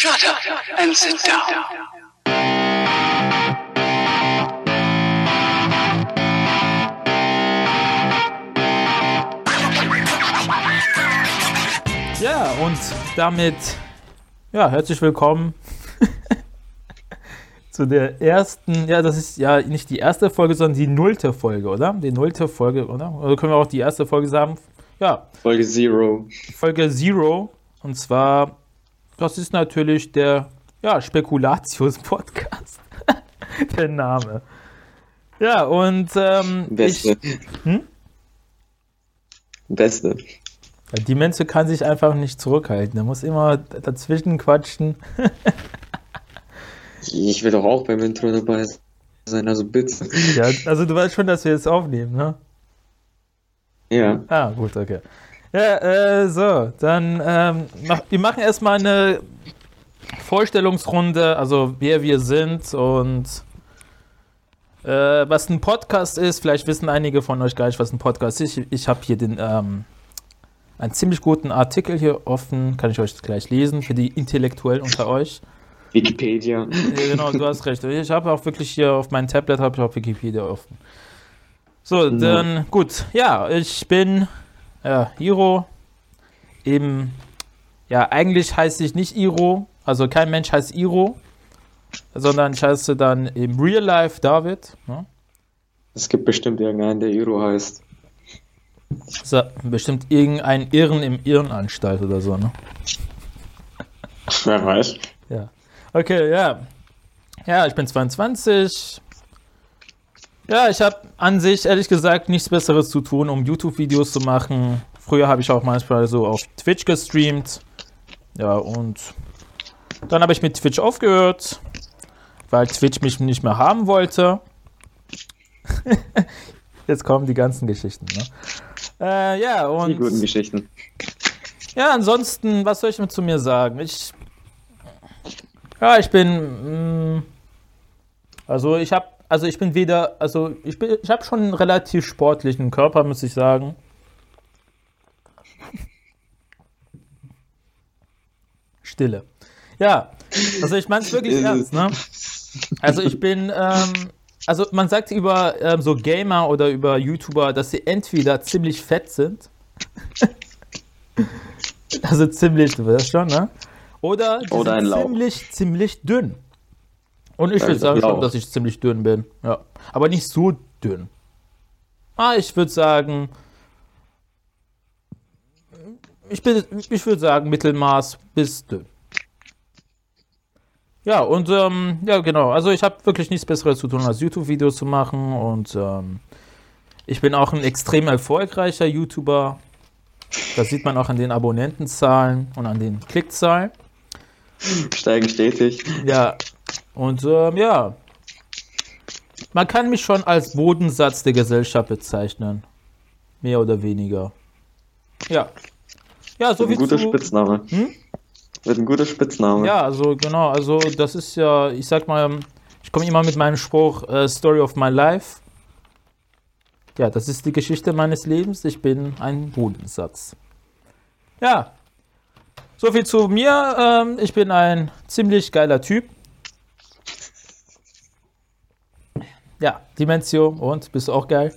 Shut up and sit down. Ja, und damit, ja, herzlich willkommen zu der ersten, ja, das ist ja nicht die erste Folge, sondern die nullte Folge, oder? Die nullte Folge, oder? Oder können wir auch die erste Folge sagen? Ja, Folge Zero. Folge Zero. Und zwar, das ist natürlich der, ja, Spekulatius-Podcast. der Name. Ja, und ähm, Beste. ich, hm? Beste. Die Mensch kann sich einfach nicht zurückhalten. Er muss immer dazwischen quatschen. Ich will doch auch beim Intro dabei sein, also bitte. Ja, also du weißt schon, dass wir jetzt aufnehmen, ne? Ja. Ah, gut, okay. Ja, äh, so, dann, ähm, mach, wir machen erstmal eine Vorstellungsrunde, also wer wir sind und äh, was ein Podcast ist. Vielleicht wissen einige von euch gar nicht, was ein Podcast ist. Ich, ich habe hier den, ähm, einen ziemlich guten Artikel hier offen, kann ich euch gleich lesen, für die Intellektuellen unter euch. Wikipedia. Ja, genau, du hast recht. Ich habe auch wirklich hier auf meinem Tablet habe ich auch Wikipedia offen. So, dann gut. Ja, ich bin äh, Iro. Eben, ja, eigentlich heiße ich nicht Iro. Also kein Mensch heißt Iro, sondern ich heiße dann im Real Life David. Ne? Es gibt bestimmt irgendeinen, der Iro heißt. So, bestimmt irgendein Irren im Irrenanstalt oder so, ne? Wer weiß. Ja. Okay, ja. Ja, ich bin 22. Ja, ich habe an sich ehrlich gesagt nichts Besseres zu tun, um YouTube-Videos zu machen. Früher habe ich auch manchmal so auf Twitch gestreamt. Ja, und dann habe ich mit Twitch aufgehört, weil Twitch mich nicht mehr haben wollte. Jetzt kommen die ganzen Geschichten, ne? Äh, ja, und. Die guten Geschichten. Ja, ansonsten, was soll ich mit zu mir sagen? Ich. Ja, ich bin. Mh, also ich habe, also ich bin weder, also ich bin, ich habe schon einen relativ sportlichen Körper, muss ich sagen. Stille. Ja, also ich meine es wirklich ernst, ne? Also ich bin, ähm, also man sagt über ähm, so Gamer oder über YouTuber, dass sie entweder ziemlich fett sind also ziemlich, du weißt schon, ne? Oder, die Oder sind ein ziemlich, ziemlich dünn. Und ich würde sagen schon, dass ich ziemlich dünn bin. Ja. Aber nicht so dünn. Ah, ich würde sagen. Ich, bin, ich würde sagen, Mittelmaß bis dünn. Ja, und ähm, ja, genau. Also ich habe wirklich nichts Besseres zu tun, als YouTube-Videos zu machen. Und ähm, ich bin auch ein extrem erfolgreicher YouTuber. Das sieht man auch an den Abonnentenzahlen und an den Klickzahlen. Steigen stetig. Ja, und ähm, ja, man kann mich schon als Bodensatz der Gesellschaft bezeichnen. Mehr oder weniger. Ja. Ja, so Wird ein guter zu, Spitzname. Hm? Wird ein guter Spitzname. Ja, also genau, also das ist ja, ich sag mal, ich komme immer mit meinem Spruch äh, Story of my life. Ja, das ist die Geschichte meines Lebens. Ich bin ein Bodensatz. Ja, so viel zu mir. Ähm, ich bin ein ziemlich geiler Typ. Ja, Dimensio und bist du auch geil?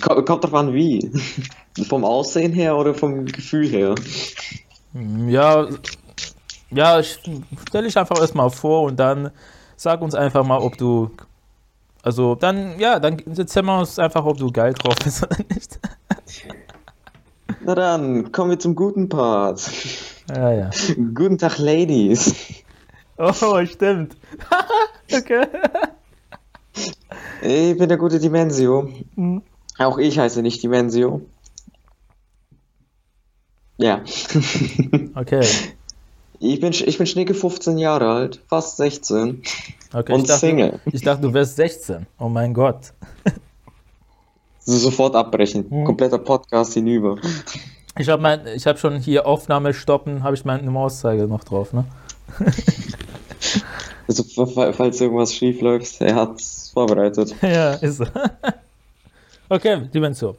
Kommt drauf an, wie. Vom Aussehen her oder vom Gefühl her. Hm, Ja, ja, ich- stell dich einfach erstmal vor und dann sag uns einfach mal, ob du. Also dann, ja, dann erzähl wir uns einfach, ob du geil drauf bist oder nicht. Na dann, kommen wir zum guten Part. Ja, ja. Guten Tag, Ladies. Oh, stimmt. okay. Ich bin der gute Dimensio. Mhm. Auch ich heiße nicht Dimensio. Ja. Okay. Ich bin, ich bin Schnicke 15 Jahre alt, fast 16 okay und ich, dachte, Single. ich dachte, du wärst 16. Oh mein Gott. So sofort abbrechen. Mhm. Kompletter Podcast hinüber. Ich habe mein, ich habe schon hier Aufnahme stoppen, habe ich meine Mauszeiger noch drauf, ne? Also, fa- falls irgendwas schief läuft, er hat's vorbereitet. ja, ist so. okay, Dimension.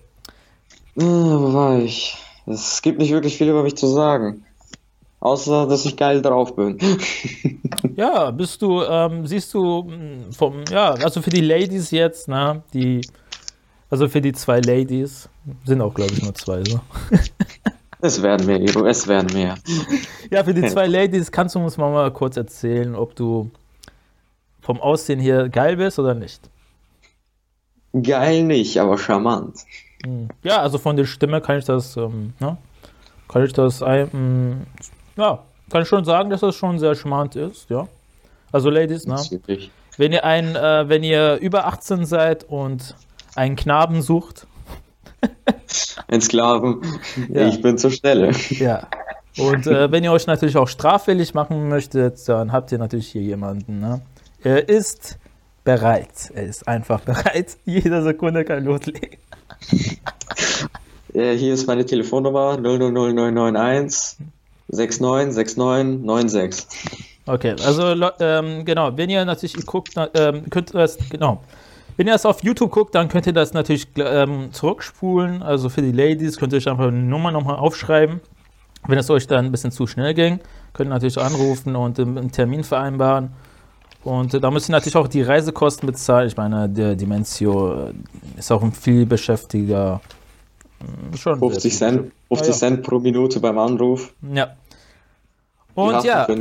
Ah, wo war ich? Es gibt nicht wirklich viel über mich zu sagen. außer dass ich geil drauf bin. Ja, bist du, ähm, siehst du mh, vom, ja, also für die Ladies jetzt, ne, die, also für die zwei Ladies, sind auch, glaube ich, nur zwei, so. Es werden mehr, Iro, es werden mehr. Ja, für die zwei Ladies kannst du uns mal, mal kurz erzählen, ob du vom Aussehen hier geil bist oder nicht. Geil nicht, aber charmant. Hm. Ja, also von der Stimme kann ich das, ähm, ne, kann ich das, ein, mh, ja, kann ich schon sagen, dass das schon sehr charmant ist, ja. Also Ladies, ne, wenn ihr ein, äh, wenn ihr über 18 seid und einen Knaben sucht, Ein Sklaven. Ja. Ich bin zur Stelle. Ja. Und äh, wenn ihr euch natürlich auch straffällig machen möchtet, dann habt ihr natürlich hier jemanden. Ne? Er ist bereit. Er ist einfach bereit. Jede Sekunde kann loslegen. Äh, hier ist meine Telefonnummer 000991 696996. Okay, also ähm, genau, wenn ihr natürlich guckt, ähm, könnt ihr das, genau. Wenn ihr das auf YouTube guckt, dann könnt ihr das natürlich ähm, zurückspulen. Also für die Ladies könnt ihr euch einfach eine Nummer nochmal aufschreiben. Wenn es euch dann ein bisschen zu schnell ging, könnt ihr natürlich anrufen und einen Termin vereinbaren. Und äh, da müsst ihr natürlich auch die Reisekosten bezahlen. Ich meine, der Dimensio äh, ist auch ein viel beschäftigter. äh, Schon 50 Cent, 50 Ah. Cent pro Minute beim Anruf. Ja. Und ja, Für.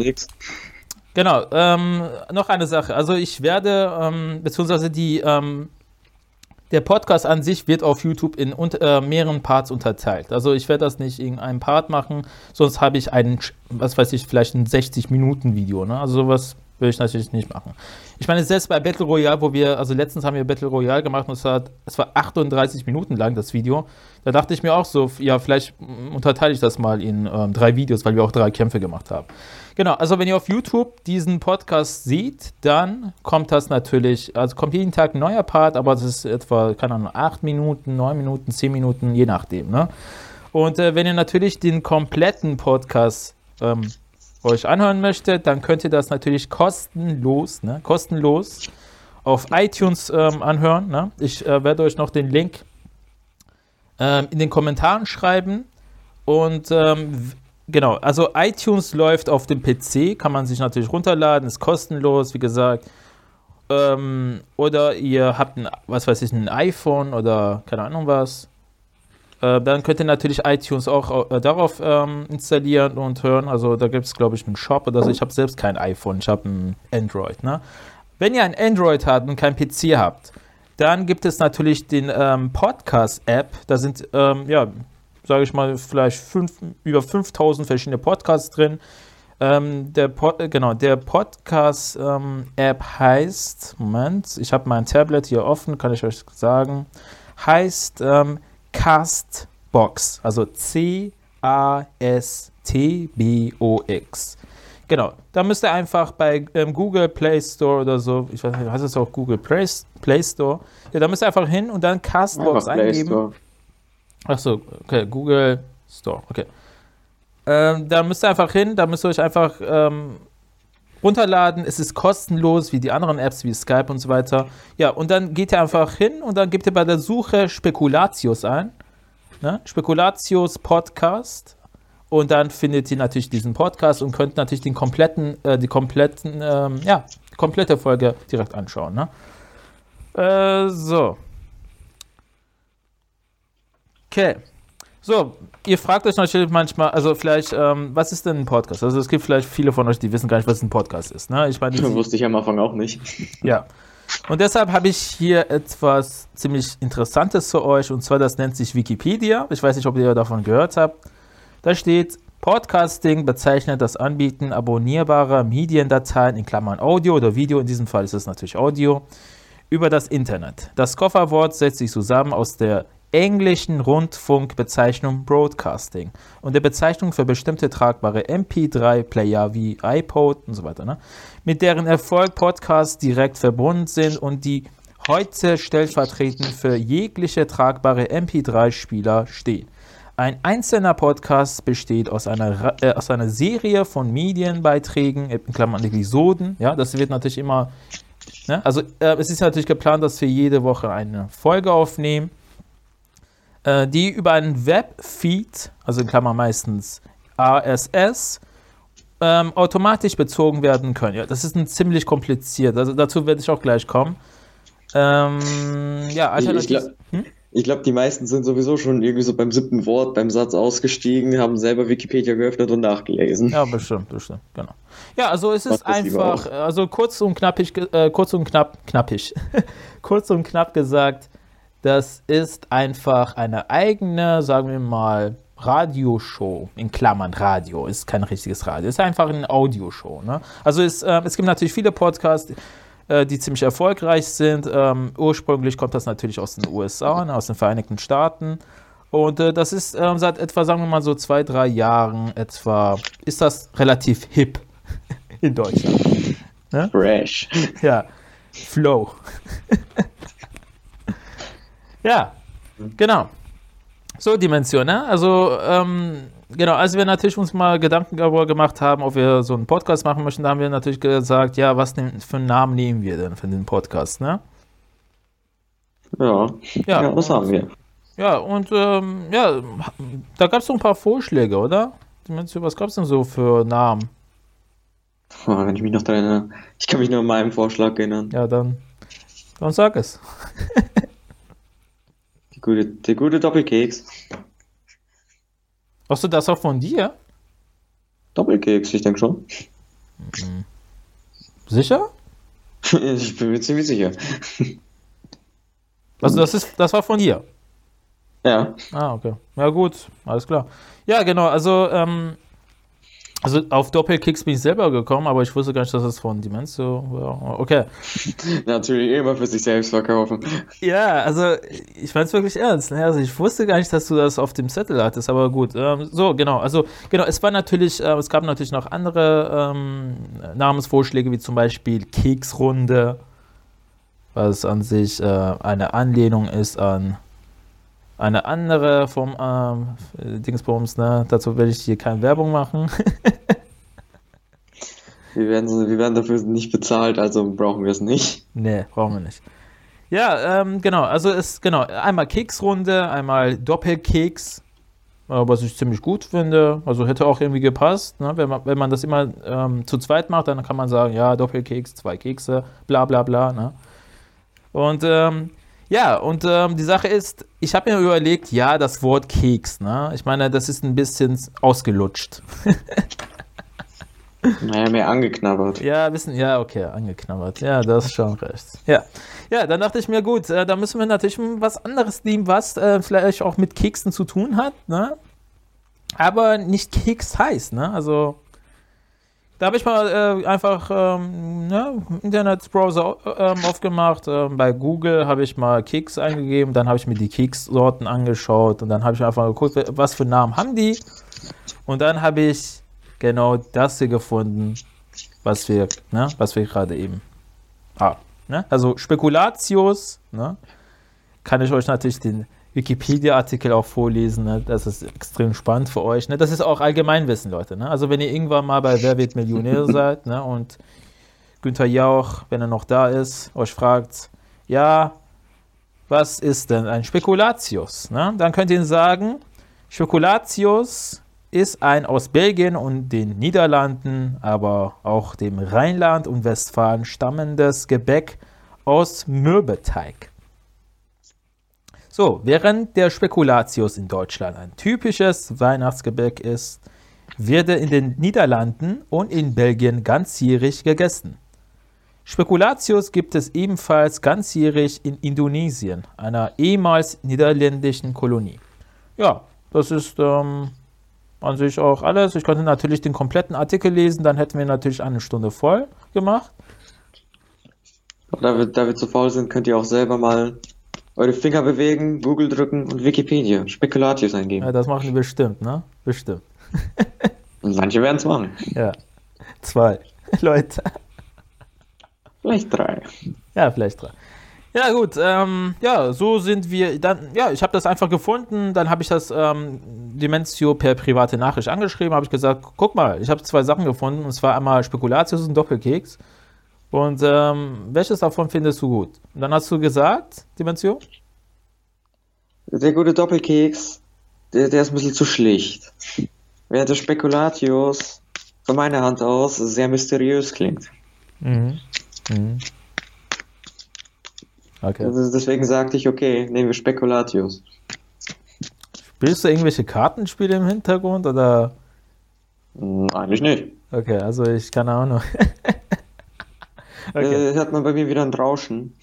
Genau, ähm, noch eine Sache. Also ich werde, ähm, beziehungsweise die, ähm, der Podcast an sich wird auf YouTube in unt- äh, mehreren Parts unterteilt. Also ich werde das nicht in einem Part machen, sonst habe ich einen, was weiß ich, vielleicht ein 60-Minuten-Video. Ne? Also sowas will ich natürlich nicht machen. Ich meine, selbst bei Battle Royale, wo wir, also letztens haben wir Battle Royale gemacht und es war, es war 38 Minuten lang, das Video. Da dachte ich mir auch so, ja, vielleicht unterteile ich das mal in ähm, drei Videos, weil wir auch drei Kämpfe gemacht haben. Genau, also wenn ihr auf YouTube diesen Podcast seht, dann kommt das natürlich, also kommt jeden Tag ein neuer Part, aber das ist etwa, keine Ahnung, 8 Minuten, 9 Minuten, 10 Minuten, je nachdem. Ne? Und äh, wenn ihr natürlich den kompletten Podcast ähm, euch anhören möchtet, dann könnt ihr das natürlich kostenlos, ne? kostenlos auf iTunes ähm, anhören. Ne? Ich äh, werde euch noch den Link ähm, in den Kommentaren schreiben. Und ähm, genau, also iTunes läuft auf dem PC, kann man sich natürlich runterladen, ist kostenlos, wie gesagt. Ähm, oder ihr habt ein, was weiß ich, ein iPhone oder keine Ahnung was. Äh, dann könnt ihr natürlich iTunes auch äh, darauf ähm, installieren und hören. Also da gibt es, glaube ich, einen Shop oder so. Ich habe selbst kein iPhone, ich habe ein Android. Ne? Wenn ihr ein Android habt und kein PC habt, dann gibt es natürlich den ähm, Podcast-App. Da sind, ähm, ja, sage ich mal, vielleicht fünf, über 5000 verschiedene Podcasts drin. Ähm, der Pod, äh, genau, der Podcast-App heißt, Moment, ich habe mein Tablet hier offen, kann ich euch sagen, heißt ähm, Castbox, also C-A-S-T-B-O-X. Genau, da müsst ihr einfach bei ähm, Google Play Store oder so, ich weiß nicht, heißt es auch Google Play, Play Store? Ja, da müsst ihr einfach hin und dann Castbox Einfach eingeben. Store. Ach so, okay, Google Store, okay. Ähm, da müsst ihr einfach hin, da müsst ihr euch einfach ähm, runterladen. Es ist kostenlos, wie die anderen Apps, wie Skype und so weiter. Ja, und dann geht ihr einfach hin und dann gebt ihr bei der Suche Spekulatius ein. Ne? Spekulatius Podcast. Und dann findet ihr natürlich diesen Podcast und könnt natürlich den kompletten, äh, die kompletten, ähm, ja, komplette Folge direkt anschauen. Ne? Äh, so. Okay. So, ihr fragt euch natürlich manchmal, also vielleicht, ähm, was ist denn ein Podcast? Also es gibt vielleicht viele von euch, die wissen gar nicht, was ein Podcast ist. Ne? Ich meine, die- Wusste ich am Anfang auch nicht. ja. Und deshalb habe ich hier etwas ziemlich Interessantes für euch, und zwar das nennt sich Wikipedia. Ich weiß nicht, ob ihr davon gehört habt. Da steht, Podcasting bezeichnet das Anbieten abonnierbarer Mediendateien in Klammern Audio oder Video, in diesem Fall ist es natürlich Audio, über das Internet. Das Kofferwort setzt sich zusammen aus der englischen Rundfunkbezeichnung Broadcasting und der Bezeichnung für bestimmte tragbare MP3-Player wie iPod und so weiter, ne? mit deren Erfolg Podcasts direkt verbunden sind und die heute stellvertretend für jegliche tragbare MP3-Spieler stehen. Ein einzelner Podcast besteht aus einer, äh, aus einer Serie von Medienbeiträgen, in Klammern Episoden. Ja, das wird natürlich immer. Ne? Also, äh, es ist natürlich geplant, dass wir jede Woche eine Folge aufnehmen, äh, die über einen Webfeed, also in Klammern meistens RSS ähm, automatisch bezogen werden können. Ja, das ist ein ziemlich kompliziert. Also dazu werde ich auch gleich kommen. Ähm, ja, alternativ. glaub- hm? Ich glaube, die meisten sind sowieso schon irgendwie so beim siebten Wort, beim Satz ausgestiegen, haben selber Wikipedia geöffnet und nachgelesen. Ja, bestimmt, bestimmt, genau. Ja, also es ist einfach, also kurz und knappig, äh, kurz und knapp, knappig, kurz und knapp gesagt, das ist einfach eine eigene, sagen wir mal, Radioshow, in Klammern Radio, ist kein richtiges Radio, ist einfach eine Audioshow. Ne? Also es, äh, es gibt natürlich viele Podcasts, äh, die ziemlich erfolgreich sind. Ähm, ursprünglich kommt das natürlich aus den USA, ne, aus den Vereinigten Staaten. Und äh, das ist ähm, seit etwa, sagen wir mal so zwei, drei Jahren etwa, ist das relativ hip in Deutschland. Fresh. Ja, Flow. ja, genau. So, Dimension, ne? Also, ähm, genau, als wir natürlich uns mal Gedanken darüber gemacht haben, ob wir so einen Podcast machen möchten, da haben wir natürlich gesagt, ja, was für einen Namen nehmen wir denn für den Podcast, ne? Ja. Ja, ja, das haben wir. Ja, und ähm, ja, da gab es so ein paar Vorschläge, oder? Dimension, was gab es denn so für Namen? Oh, wenn ich mich noch daran erinnere. Ich kann mich nur an meinen Vorschlag erinnern. Ja, dann, dann sag es. Gute, der gute Doppelkeks. Hast du das auch von dir? Doppelkeks, ich denke schon. Sicher? Ich bin mir ziemlich sicher. Also das ist, das war von dir. Ja. Ah, okay. Ja, gut, alles klar. Ja, genau, also, ähm, also auf Doppelkicks bin ich selber gekommen, aber ich wusste gar nicht, dass es von Dimensio war. Okay. Natürlich immer für sich selbst verkaufen. Ja, also ich meine es wirklich ernst. Ne? Also ich wusste gar nicht, dass du das auf dem Zettel hattest, aber gut. Ähm, so, genau. Also genau, es war natürlich, äh, es gab natürlich noch andere ähm, Namensvorschläge, wie zum Beispiel Keksrunde, was an sich äh, eine Anlehnung ist an eine andere vom ähm, Dingsbums, ne? Dazu werde ich hier keine Werbung machen. Wir werden, wir werden dafür nicht bezahlt, also brauchen wir es nicht. Nee, brauchen wir nicht. Ja, ähm, genau, also es, genau, einmal Keksrunde, einmal Doppelkeks, äh, was ich ziemlich gut finde. Also hätte auch irgendwie gepasst, ne? wenn, man, wenn man das immer ähm, zu zweit macht, dann kann man sagen, ja, Doppelkeks, zwei Kekse, bla bla bla. Ne? Und ähm, ja, und ähm, die Sache ist, ich habe mir überlegt, ja, das Wort Keks, ne? Ich meine, das ist ein bisschen ausgelutscht. Naja, mehr angeknabbert. Ja, wissen, ja, okay, angeknabbert. Ja, das ist schon recht. Ja. Ja, dann dachte ich mir, gut, äh, da müssen wir natürlich was anderes nehmen, was äh, vielleicht auch mit Keksen zu tun hat, ne? Aber nicht Keks heißt, ne? Also, da habe ich mal äh, einfach ähm, ne, Internetbrowser ähm, aufgemacht. Ähm, bei Google habe ich mal Keks eingegeben, dann habe ich mir die Kekssorten angeschaut und dann habe ich einfach geguckt, was für Namen haben die. Und dann habe ich genau das hier gefunden, was wir, ne, wir gerade eben haben. Ne? Also Spekulatius, ne? kann ich euch natürlich den Wikipedia-Artikel auch vorlesen. Ne? Das ist extrem spannend für euch. Ne? Das ist auch Allgemeinwissen, Leute. Ne? Also wenn ihr irgendwann mal bei Wer wird Millionär seid ne? und Günther Jauch, wenn er noch da ist, euch fragt, ja, was ist denn ein Spekulatius? Ne? Dann könnt ihr ihn sagen, Spekulatius ist ein aus Belgien und den Niederlanden, aber auch dem Rheinland und Westfalen stammendes Gebäck aus Mürbeteig. So, während der Spekulatius in Deutschland ein typisches Weihnachtsgebäck ist, wird er in den Niederlanden und in Belgien ganzjährig gegessen. Spekulatius gibt es ebenfalls ganzjährig in Indonesien, einer ehemals niederländischen Kolonie. Ja, das ist ähm, an sich auch alles. Ich könnte natürlich den kompletten Artikel lesen, dann hätten wir natürlich eine Stunde voll gemacht. Da wir, da wir zu faul sind, könnt ihr auch selber mal eure Finger bewegen, Google drücken und Wikipedia, Spekulatius eingeben. Ja, das machen die bestimmt, ne? Bestimmt. Und manche werden es machen. Ja. Zwei Leute. Vielleicht drei. Ja, vielleicht drei. Ja, gut, ähm, ja, so sind wir dann, ja, ich habe das einfach gefunden, dann habe ich das ähm, Dimensio per private Nachricht angeschrieben, habe ich gesagt, guck mal, ich habe zwei Sachen gefunden, und zwar einmal Spekulatius und Doppelkeks. Und ähm, welches davon findest du gut? Und dann hast du gesagt, Dimensio? Der gute Doppelkeks, der, der ist ein bisschen zu schlicht. Während der Spekulatius von meiner Hand aus sehr mysteriös klingt. Mhm. Mhm. Okay. Also deswegen sagte ich, okay, nehmen wir Spekulatius. Spielst du irgendwelche Kartenspiele im Hintergrund oder? Eigentlich nicht. Okay, also ich keine Ahnung. okay. Äh, hört man bei mir wieder ein Rauschen.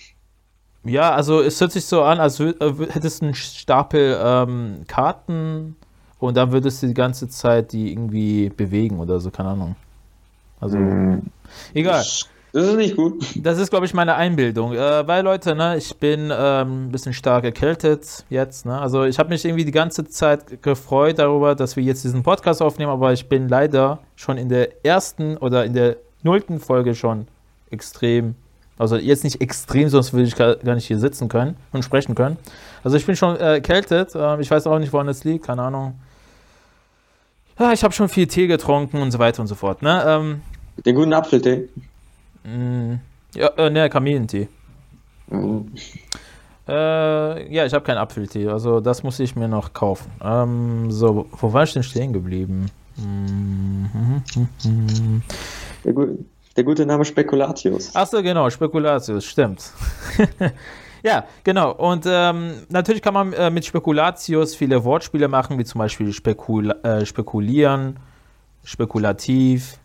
Ja, also es hört sich so an, als äh, hättest du einen Stapel ähm, Karten und dann würdest du die ganze Zeit die irgendwie bewegen oder so, keine Ahnung. Also, Hm, egal. Das ist nicht gut. Das ist, glaube ich, meine Einbildung. Äh, weil, Leute, ne, ich bin ähm, ein bisschen stark erkältet jetzt. Ne? Also ich habe mich irgendwie die ganze Zeit gefreut darüber, dass wir jetzt diesen Podcast aufnehmen, aber ich bin leider schon in der ersten oder in der nullten Folge schon extrem, also jetzt nicht extrem, sonst würde ich gar, nicht hier sitzen können und sprechen können. Also ich bin schon äh, erkältet. Äh, ich weiß auch nicht, woran es liegt, keine Ahnung. Ja, ich habe schon viel Tee getrunken und so weiter und so fort. Ne? Ähm, Den guten Apfeltee. mh, ja, äh, ne, Kamillentee. Hm, Äh, ja, ich habe keinen Apfeltee, also das muss ich mir noch kaufen. Ähm, so, wo war ich denn stehen geblieben? Mhm. Der, gu der gute Name Spekulatius. Achso, genau, Spekulatius, stimmt. ja, genau. Und ähm, natürlich kann man äh, mit Spekulatius viele Wortspiele machen, wie zum Beispiel spekul äh, spekulieren, spekulativ,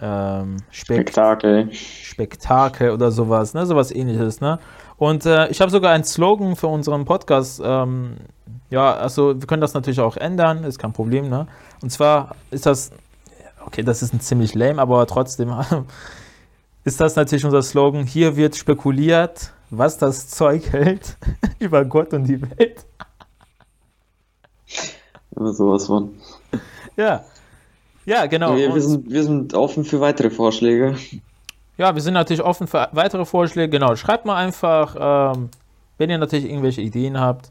ähm, spek Spektakel. Spektakel oder sowas, ne? Sowas ähnliches, ne? Und äh, ich habe sogar einen Slogan für unseren Podcast. Ähm, ja, also wir können das natürlich auch ändern, ist kein Problem, ne? Und zwar ist das, okay, das ist ein ziemlich lame, aber trotzdem ist das natürlich unser Slogan. Hier wird spekuliert, was das Zeug hält über Gott und die Welt. Oder sowas von. Ja. Ja, genau. wir, wir, sind, wir sind offen für weitere Vorschläge. Ja, wir sind natürlich offen für weitere Vorschläge. Genau, schreibt mal einfach, ähm, wenn ihr natürlich irgendwelche Ideen habt.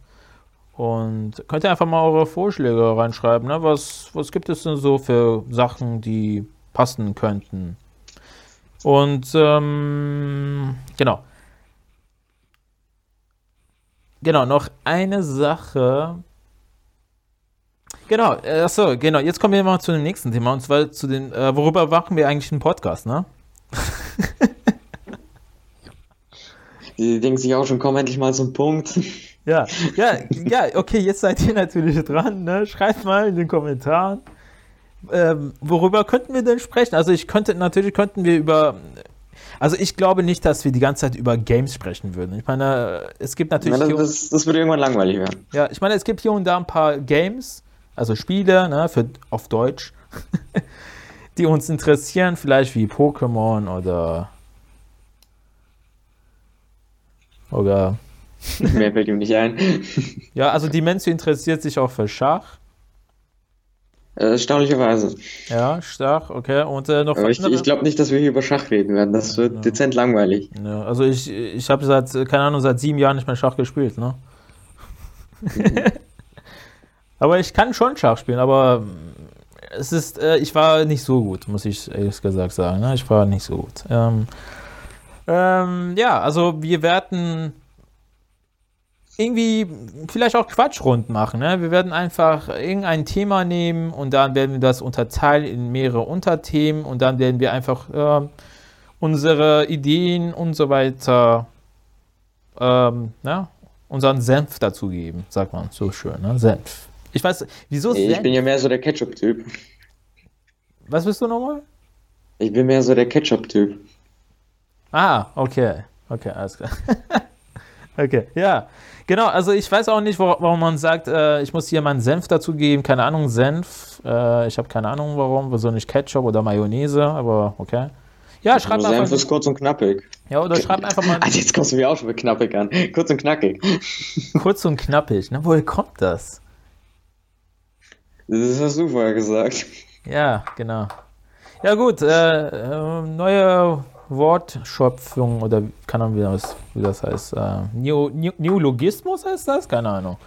Und könnt ihr einfach mal eure Vorschläge reinschreiben. Ne? Was, was gibt es denn so für Sachen, die passen könnten? Und ähm, genau. Genau, noch eine Sache. Genau, äh, achso, genau. Jetzt kommen wir mal zu dem nächsten Thema. Und zwar zu den, äh, worüber machen wir eigentlich einen Podcast, ne? Die denken sich auch schon, komm endlich mal zum Punkt. Ja, ja, ja, okay, jetzt seid ihr natürlich dran, ne? Schreibt mal in den Kommentaren. Ähm, worüber könnten wir denn sprechen? Also ich könnte, natürlich könnten wir über, also ich glaube nicht, dass wir die ganze Zeit über Games sprechen würden. Ich meine, es gibt Ja, natürlich, das, hier, das, das würde irgendwann langweilig werden. ja, ich meine, es gibt hier und da ein paar Games, also Spiele, ne, für, auf Deutsch, die uns interessieren, vielleicht wie Pokémon oder, oder Mehr fällt ihm nicht ein. Ja, also die Mensu interessiert sich auch für Schach. Äh, Erstaunlicherweise. Ja, Schach, okay. Und äh, noch Aber ich, ich glaube nicht, dass wir hier über Schach reden werden. Das wird Ja. dezent langweilig. Ja, also ich, ich habe seit, keine Ahnung, seit sieben Jahren nicht mehr Schach gespielt, ne? aber ich kann schon Schach spielen, aber es ist, äh, ich war nicht so gut, muss ich ehrlich gesagt sagen. Ne? Ich war nicht so gut. Ähm, ähm, ja, also wir werden irgendwie vielleicht auch Quatschrunden machen. Ne? Wir werden einfach irgendein Thema nehmen und dann werden wir das unterteilen in mehrere Unterthemen und dann werden wir einfach ähm, unsere Ideen und so weiter, ähm, ne? unseren Senf dazugeben, sagt man so schön, ne? Senf. Ich weiß, wieso Ich Senf? bin ja mehr so der Ketchup-Typ. Was bist du nochmal? Ich bin mehr so der Ketchup-Typ. Ah, okay. Okay, alles klar. okay, ja. Genau, also ich weiß auch nicht, warum man sagt, äh, ich muss hier meinen Senf dazugeben. Keine Ahnung, Senf. Äh, ich habe keine Ahnung, warum. Wieso nicht Ketchup oder Mayonnaise, aber okay. Ja, schreibt Senf einfach. ist kurz und knappig. Ja, oder schreibt einfach mal Also jetzt kommst du mir auch schon mit knappig an. Kurz und knackig. kurz und knappig. Ne? Woher kommt das? Das hast du vorher gesagt. Ja, genau. Ja, gut, äh, äh, neue Wortschöpfung oder keine Ahnung, wie das, wie das heißt. Äh, Neo, Neo, Neologismus heißt das? Keine Ahnung.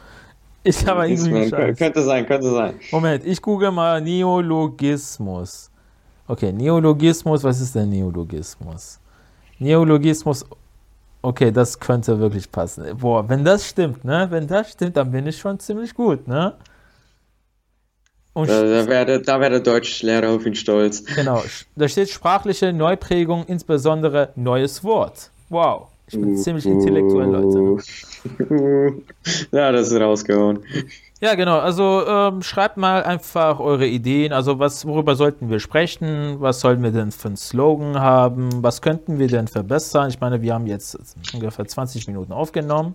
Ich habe irgendwie. Scheiß. könnte sein, könnte sein. Moment, ich google mal Neologismus. Okay, Neologismus, was ist denn Neologismus? Neologismus, okay, das könnte wirklich passen. Boah, wenn das stimmt, ne? Wenn das stimmt, dann bin ich schon ziemlich gut, ne? Und Da, wäre der, da wär der Deutschlehrer auf ihn stolz. genau, da steht sprachliche Neuprägung, insbesondere neues Wort. Wow, ich bin ziemlich intellektuell, Leute. ja, das ist rausgehauen. Ja, genau. Also ähm, schreibt mal einfach eure Ideen. Also was, worüber sollten wir sprechen? Was sollen wir denn für einen Slogan haben? Was könnten wir denn verbessern? Ich meine, wir haben jetzt ungefähr 20 Minuten aufgenommen.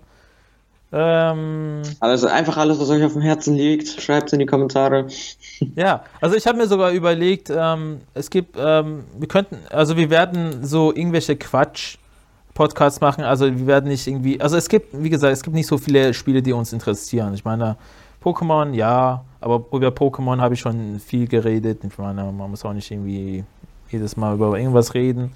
Ähm, Also einfach alles, was euch auf dem Herzen liegt, schreibt es in die Kommentare. ja, also ich habe mir sogar überlegt, ähm, es gibt, ähm, wir könnten, also wir werden so irgendwelche Quatsch-Podcasts machen. Also wir werden nicht irgendwie, also es gibt, wie gesagt, es gibt nicht so viele Spiele, die uns interessieren. Ich meine, Pokémon, ja, aber über Pokémon habe ich schon viel geredet. Ich meine, man muss auch nicht irgendwie jedes Mal über irgendwas reden.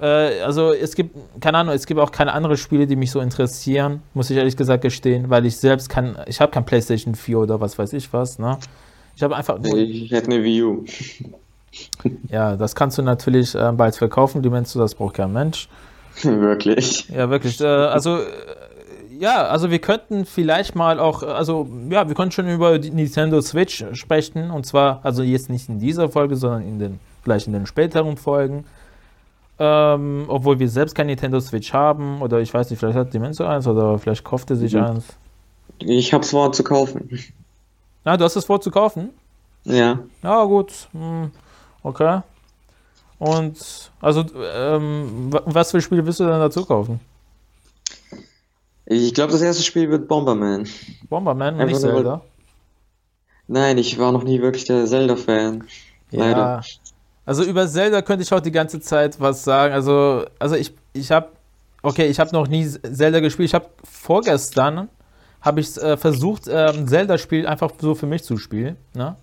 Äh, also es gibt, keine Ahnung, es gibt auch keine anderen Spiele, die mich so interessieren, muss ich ehrlich gesagt gestehen, weil ich selbst kann, ich habe kein PlayStation 4 oder was weiß ich was, ne? Ich habe einfach Ich hätte eine Wii U. ja, das kannst du natürlich äh, bald verkaufen, die meinst du, das braucht kein Mensch. Wirklich. Ja, wirklich. Äh, also, äh, ja, also wir könnten vielleicht mal auch, also, ja, wir können schon über die Nintendo Switch sprechen. Und zwar, also jetzt nicht in dieser Folge, sondern in den, vielleicht in den späteren Folgen. Ähm, obwohl wir selbst kein Nintendo Switch haben. Oder ich weiß nicht, vielleicht hat Dimenso eins oder vielleicht kauft er sich Mhm. eins. Ich hab's vor zu kaufen. Na, du hast es vor zu kaufen? Ja. Ja, gut. Hm, okay. Und, also, ähm, wa- was für Spiele willst du denn dazu kaufen? Ich glaube, das erste Spiel wird Bomberman. Bomberman Einfach nicht Zelda? Nein, ich war noch nie wirklich der Zelda-Fan. Leider. Also über Zelda könnte ich auch die ganze Zeit was sagen. Also, also ich, ich habe, okay, ich habe noch nie Zelda gespielt. Ich habe vorgestern, habe ich äh, versucht, ähm, Zelda-Spiel einfach so für mich zu spielen. Ne?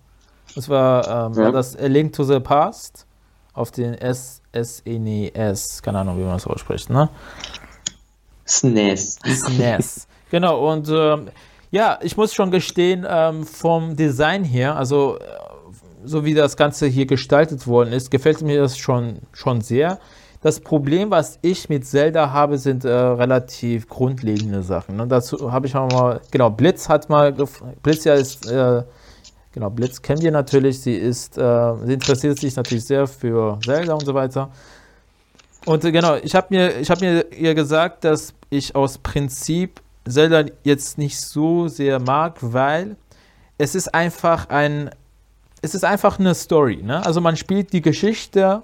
Das war, ähm, Ja. war das A Link to the Past auf den S SNES. Keine Ahnung, wie man das ausspricht. Ne? SNES. SNES. genau, und ähm, ja, ich muss schon gestehen, ähm, vom Design her, also äh, so wie das Ganze hier gestaltet worden ist, gefällt mir das schon, schon sehr. Das Problem, was ich mit Zelda habe, sind äh, relativ grundlegende Sachen. Ne? Dazu habe ich auch mal, genau, Blitz hat mal, Blitz ja ist, äh, genau, Blitz kennen wir natürlich, sie ist, äh, sie interessiert sich natürlich sehr für Zelda und so weiter. Und äh, genau, ich habe mir, ich habe mir ihr gesagt, dass ich aus Prinzip Zelda jetzt nicht so sehr mag, weil es ist einfach ein, es ist einfach eine Story. Ne? Also man spielt die Geschichte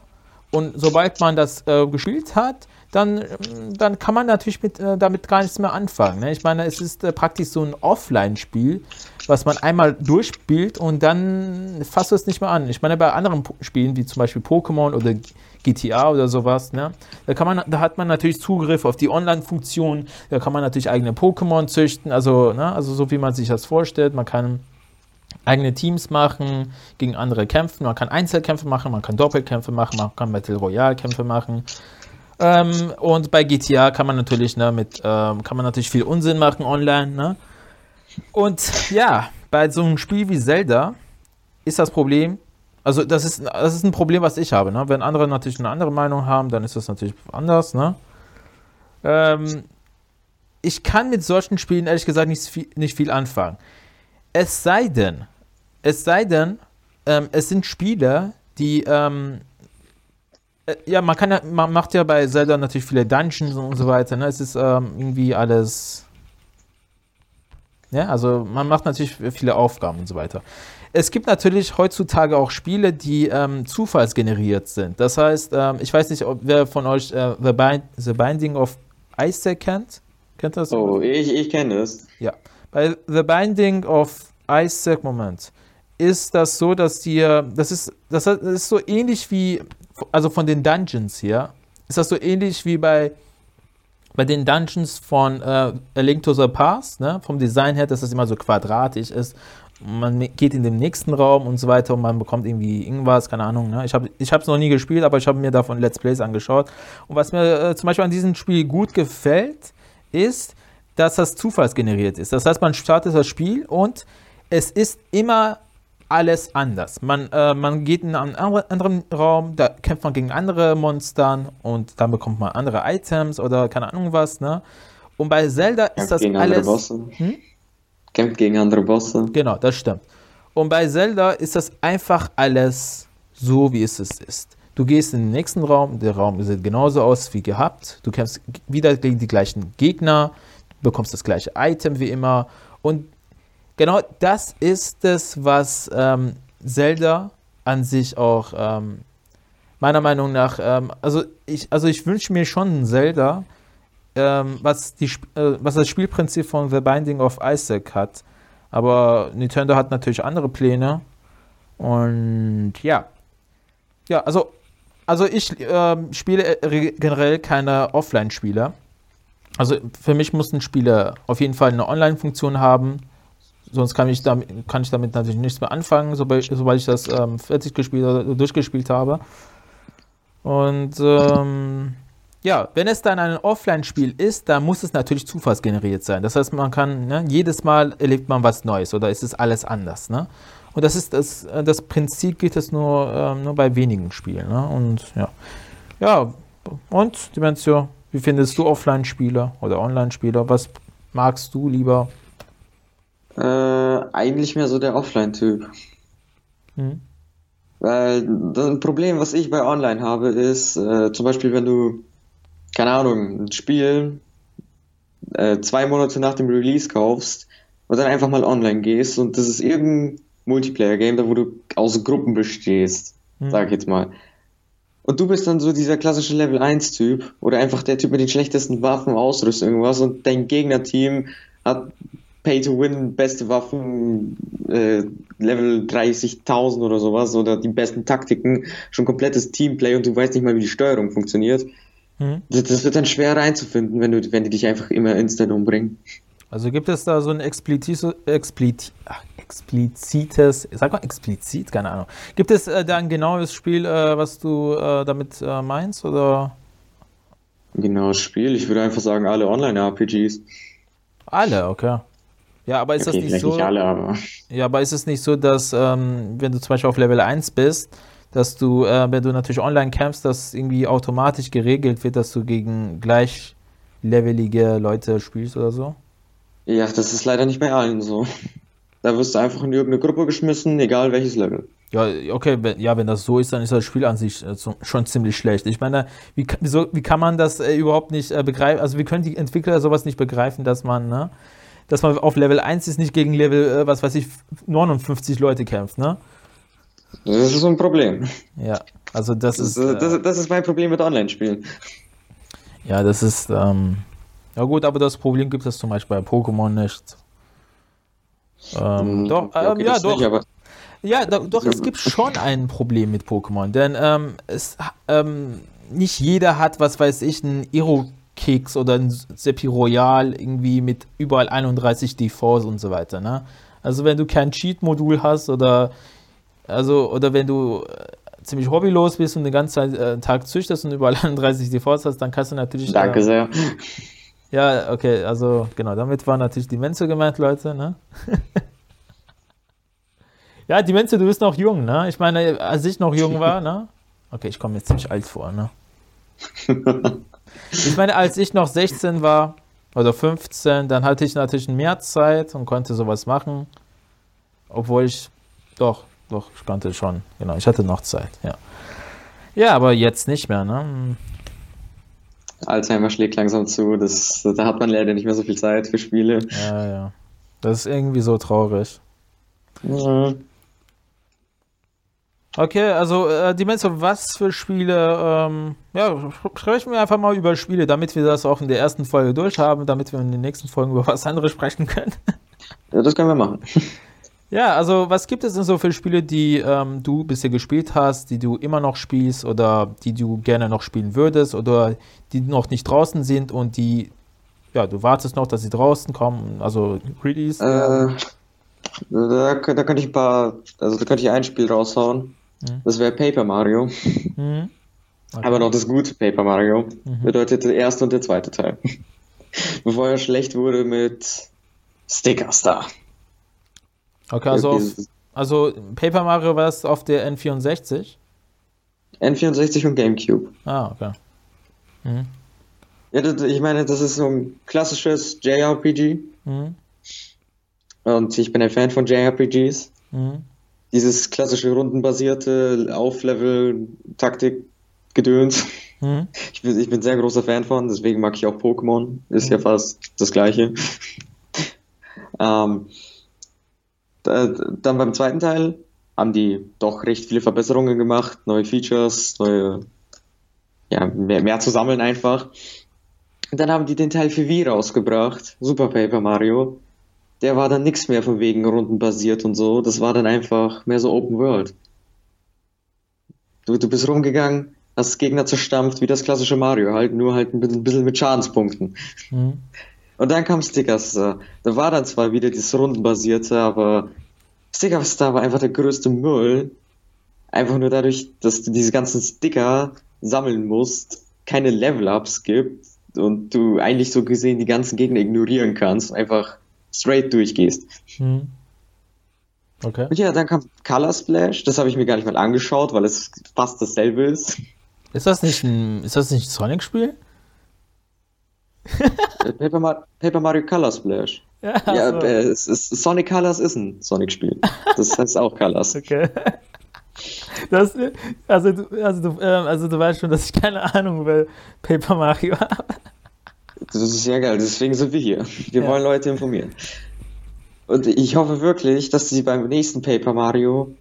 und sobald man das äh, gespielt hat, dann, ähm, dann kann man natürlich mit, äh, damit gar nichts mehr anfangen. Ne? Ich meine, es ist äh, praktisch so ein Offline-Spiel, was man einmal durchspielt und dann fasst du es nicht mehr an. Ich meine, bei anderen Po- Spielen, wie zum Beispiel Pokémon oder GTA oder sowas, ne, da, kann man, da hat man natürlich Zugriff auf die Online-Funktion, da kann man natürlich eigene Pokémon züchten, also, ne, also so wie man sich das vorstellt, man kann eigene Teams machen, gegen andere kämpfen, man kann Einzelkämpfe machen, man kann Doppelkämpfe machen, man kann Battle Royale Kämpfe machen. Ähm, und bei GTA kann man natürlich, ne, mit, ähm, kann man natürlich viel Unsinn machen online, ne? Und ja, bei so einem Spiel wie Zelda ist das Problem, also das ist, das ist ein Problem, was ich habe, ne? Wenn andere natürlich eine andere Meinung haben, dann ist das natürlich anders, ne? Ähm, ich kann mit solchen Spielen ehrlich gesagt nicht viel, nicht viel anfangen. Es sei denn, es sei denn, ähm, es sind Spiele, die, ähm, äh, ja, man kann ja, man macht ja bei Zelda natürlich viele Dungeons und so weiter, ne? Es ist ähm, irgendwie alles, ja, also man macht natürlich viele Aufgaben und so weiter. Es gibt natürlich heutzutage auch Spiele, die ähm, zufallsgeneriert sind. Das heißt, ähm, ich weiß nicht, ob wer von euch äh, The, Bind The Binding of Isaac kennt. Kennt das? Oh, ich, ich kenne das. Ja. Bei The Binding of Isaac, Moment, ist das so, dass dir, das ist, das ist so ähnlich wie, also von den Dungeons hier, ist das so ähnlich wie bei, bei den Dungeons von äh, A Link to the Past, ne? vom Design her, dass das immer so quadratisch ist. Man geht in den nächsten Raum und so weiter und man bekommt irgendwie irgendwas, keine Ahnung. Ne? Ich habe es noch nie gespielt, aber ich habe mir davon Let's Plays angeschaut. Und was mir äh, zum Beispiel an diesem Spiel gut gefällt, ist, dass das zufallsgeneriert ist. Das heißt, man startet das Spiel und es ist immer alles anders. Man, äh, man geht in einen anderen Raum, da kämpft man gegen andere Monster und dann bekommt man andere Items oder keine Ahnung was. Ne? Und bei Zelda ist Kämpft das gegen andere alles. Bosse. Hm? Kämpft gegen andere Bosse. Genau, das stimmt. Und bei Zelda ist das einfach alles so, wie es ist. Du gehst in den nächsten Raum, der Raum sieht genauso aus wie gehabt. Du kämpfst wieder gegen die gleichen Gegner, bekommst das gleiche Item wie immer. Und genau das ist es, was ähm, Zelda an sich auch ähm, meiner Meinung nach, ähm, also ich, also ich wünsche mir schon ein Zelda, ähm, was, die, äh, was das Spielprinzip von The Binding of Isaac hat. Aber Nintendo hat natürlich andere Pläne. Und ja. Ja, also, also ich ähm, spiele generell keine Offline-Spiele. Also für mich mussten Spiele auf jeden Fall eine Online-Funktion haben. Sonst kann ich, damit, kann ich damit natürlich nichts mehr anfangen, sobald, sobald ich das ähm, fertig gespielt oder durchgespielt habe. Und ähm, ja, wenn es dann ein Offline-Spiel ist, dann muss es natürlich zufallsgeneriert sein. Das heißt, man kann, ne, jedes Mal erlebt man was Neues oder ist es alles anders. Ne? Und das ist das, das Prinzip gibt es nur, ähm, nur bei wenigen Spielen. Ne? Und ja. Ja, und Dimension, wie findest du Offline-Spiele oder Online-Spiele? Was magst du lieber? Äh, eigentlich mehr so der Offline-Typ. Hm. Weil das Problem, was ich bei Online habe, ist äh, zum Beispiel, wenn du, keine Ahnung, ein Spiel äh, zwei Monate nach dem Release kaufst und dann einfach mal online gehst und das ist irgendein Multiplayer-Game, da wo du aus Gruppen bestehst, hm. sag ich jetzt mal. Und du bist dann so dieser klassische Level 1-Typ oder einfach der Typ mit den schlechtesten Waffen, Ausrüstung, irgendwas und dein Gegnerteam hat Pay to Win, beste Waffen, äh, Level 30.000 oder sowas oder die besten Taktiken, schon komplettes Teamplay und du weißt nicht mal, wie die Steuerung funktioniert. Mhm. Das, das, wird dann schwer reinzufinden, wenn, du, wenn die dich einfach immer instant umbringen. Also gibt es da so ein explizites, explizit, explizites, sag mal explizit, keine Ahnung. Gibt es äh, da ein genaues Spiel, äh, was du äh, damit äh, meinst oder? Genaues Spiel, ich würde einfach sagen alle Online-RPGs. Alle, okay. Ja, aber ist okay, das nicht so? Nicht alle, aber. Ja, aber ist es nicht so, dass, ähm, wenn du zum Beispiel auf Level 1 bist, dass du, äh, wenn du natürlich online kämpfst, dass irgendwie automatisch geregelt wird, dass du gegen gleichlevelige Leute spielst oder so? Ja, das ist leider nicht bei allen so. Da wirst du einfach in irgendeine Gruppe geschmissen, egal welches Level. Ja, okay, wenn, ja, wenn das so ist, dann ist das Spiel an sich äh, schon ziemlich schlecht. Ich meine, wie, wieso, wie kann man das äh, überhaupt nicht äh, begreifen? Also, wie können die Entwickler sowas nicht begreifen, dass man, ne? Dass man auf Level 1 ist, nicht gegen Level, äh, was weiß ich, 59 Leute kämpft, ne? Das ist so ein Problem. Ja, also das, das ist. Äh, das, das, ist mein Problem mit Online-Spielen. Ja, das ist. Ähm, ja, gut, aber das Problem gibt es zum Beispiel bei Pokémon nicht. Ähm, hm, doch, ähm, okay, ja, doch. Nicht, ja, doch, doch, es gibt schon ein Problem mit Pokémon, denn ähm, es, ähm, nicht jeder hat, was weiß ich, ein Iro Keks oder ein Seppi Royal irgendwie mit überall 31 Defaults und so weiter. Ne? Also wenn du kein Cheat-Modul hast oder also oder wenn du äh, ziemlich hobbylos bist und den ganzen äh, Tag züchtest und überall 31 Defaults hast, dann kannst du natürlich. Danke äh, sehr. Ja, okay, also genau, damit war natürlich die Menze gemeint, Leute, ne? ja, die Menze, du bist noch jung, ne? Ich meine, als ich noch jung war, ne? Okay, ich komme mir ziemlich alt vor, ne? Ich meine, als ich noch 16 war oder 15, dann hatte ich natürlich mehr Zeit und konnte sowas machen. Obwohl ich, doch, doch, ich konnte schon. Genau, ich hatte noch Zeit, ja. Ja, aber jetzt nicht mehr, ne? Alzheimer schlägt langsam zu. Das, da hat man leider nicht mehr so viel Zeit für Spiele. Ja, ja. Das ist irgendwie so traurig. Mhm. Okay, also äh, die Mensa, was für Spiele, ähm, ja, sprechen wir einfach mal über Spiele, damit wir das auch in der ersten Folge durchhaben, damit wir in den nächsten Folgen über was anderes sprechen können. Ja, das können wir machen. Ja, also was gibt es denn so für Spiele, die ähm, du bisher gespielt hast, die du immer noch spielst oder die du gerne noch spielen würdest oder die noch nicht draußen sind und die, ja, du wartest noch, dass sie draußen kommen, also Release? Äh, da, da könnte ich ein paar, also da könnte ich ein Spiel raushauen. Mhm. Das wäre Paper Mario. Mhm. Okay. Aber noch das gute Paper Mario. Mhm. Bedeutet der erste und der zweite Teil. Bevor er schlecht wurde mit Sticker Star. Okay, also, auf, also Paper Mario war es auf der N64? N64 und GameCube. Ah, okay. Mhm. Ja, das, ich meine, das ist so ein klassisches JRPG. Mhm. Und ich bin ein Fan von JRPGs. Mhm. Dieses klassische rundenbasierte Auflevel-Taktik-Gedöns. Mhm. Ich, bin, ich bin sehr großer Fan von, deswegen mag ich auch Pokémon. Ist mhm. ja fast das gleiche. ähm, da, dann beim zweiten Teil haben die doch recht viele Verbesserungen gemacht, neue Features, neue, ja, mehr, mehr zu sammeln einfach. Und dann haben die den Teil für Wii rausgebracht, Super Paper Mario. Der war dann nichts mehr von wegen rundenbasiert und so. Das war dann einfach mehr so Open World. Du, du bist rumgegangen, hast Gegner zerstampft, wie das klassische Mario, halt nur halt ein bisschen mit Schadenspunkten. Mhm. Und dann kam Stickers. Da war dann zwar wieder dieses rundenbasierte, aber Stickers da war einfach der größte Müll. Einfach nur dadurch, dass du diese ganzen Sticker sammeln musst, keine Level-Ups gibt und du eigentlich so gesehen die ganzen Gegner ignorieren kannst, einfach straight durchgehst. Hm. Okay. Und ja, dann kam Color Splash, das habe ich mir gar nicht mal angeschaut, weil es fast dasselbe ist. Ist das nicht ein, ist das nicht ein Sonic-Spiel? Äh, Paper, Mar Paper, Mario Color Splash. Ja, ja so. äh, ist, Sonic Colors ist ein Sonic-Spiel. Das heißt auch Colors. Okay. Das, also, du, also, du, ähm, also du weißt schon, dass ich keine Ahnung über Paper Mario habe. Das ist sehr geil, deswegen sind wir hier. Wir ja. wollen Leute informieren. Und ich hoffe wirklich, dass sie beim nächsten Paper Mario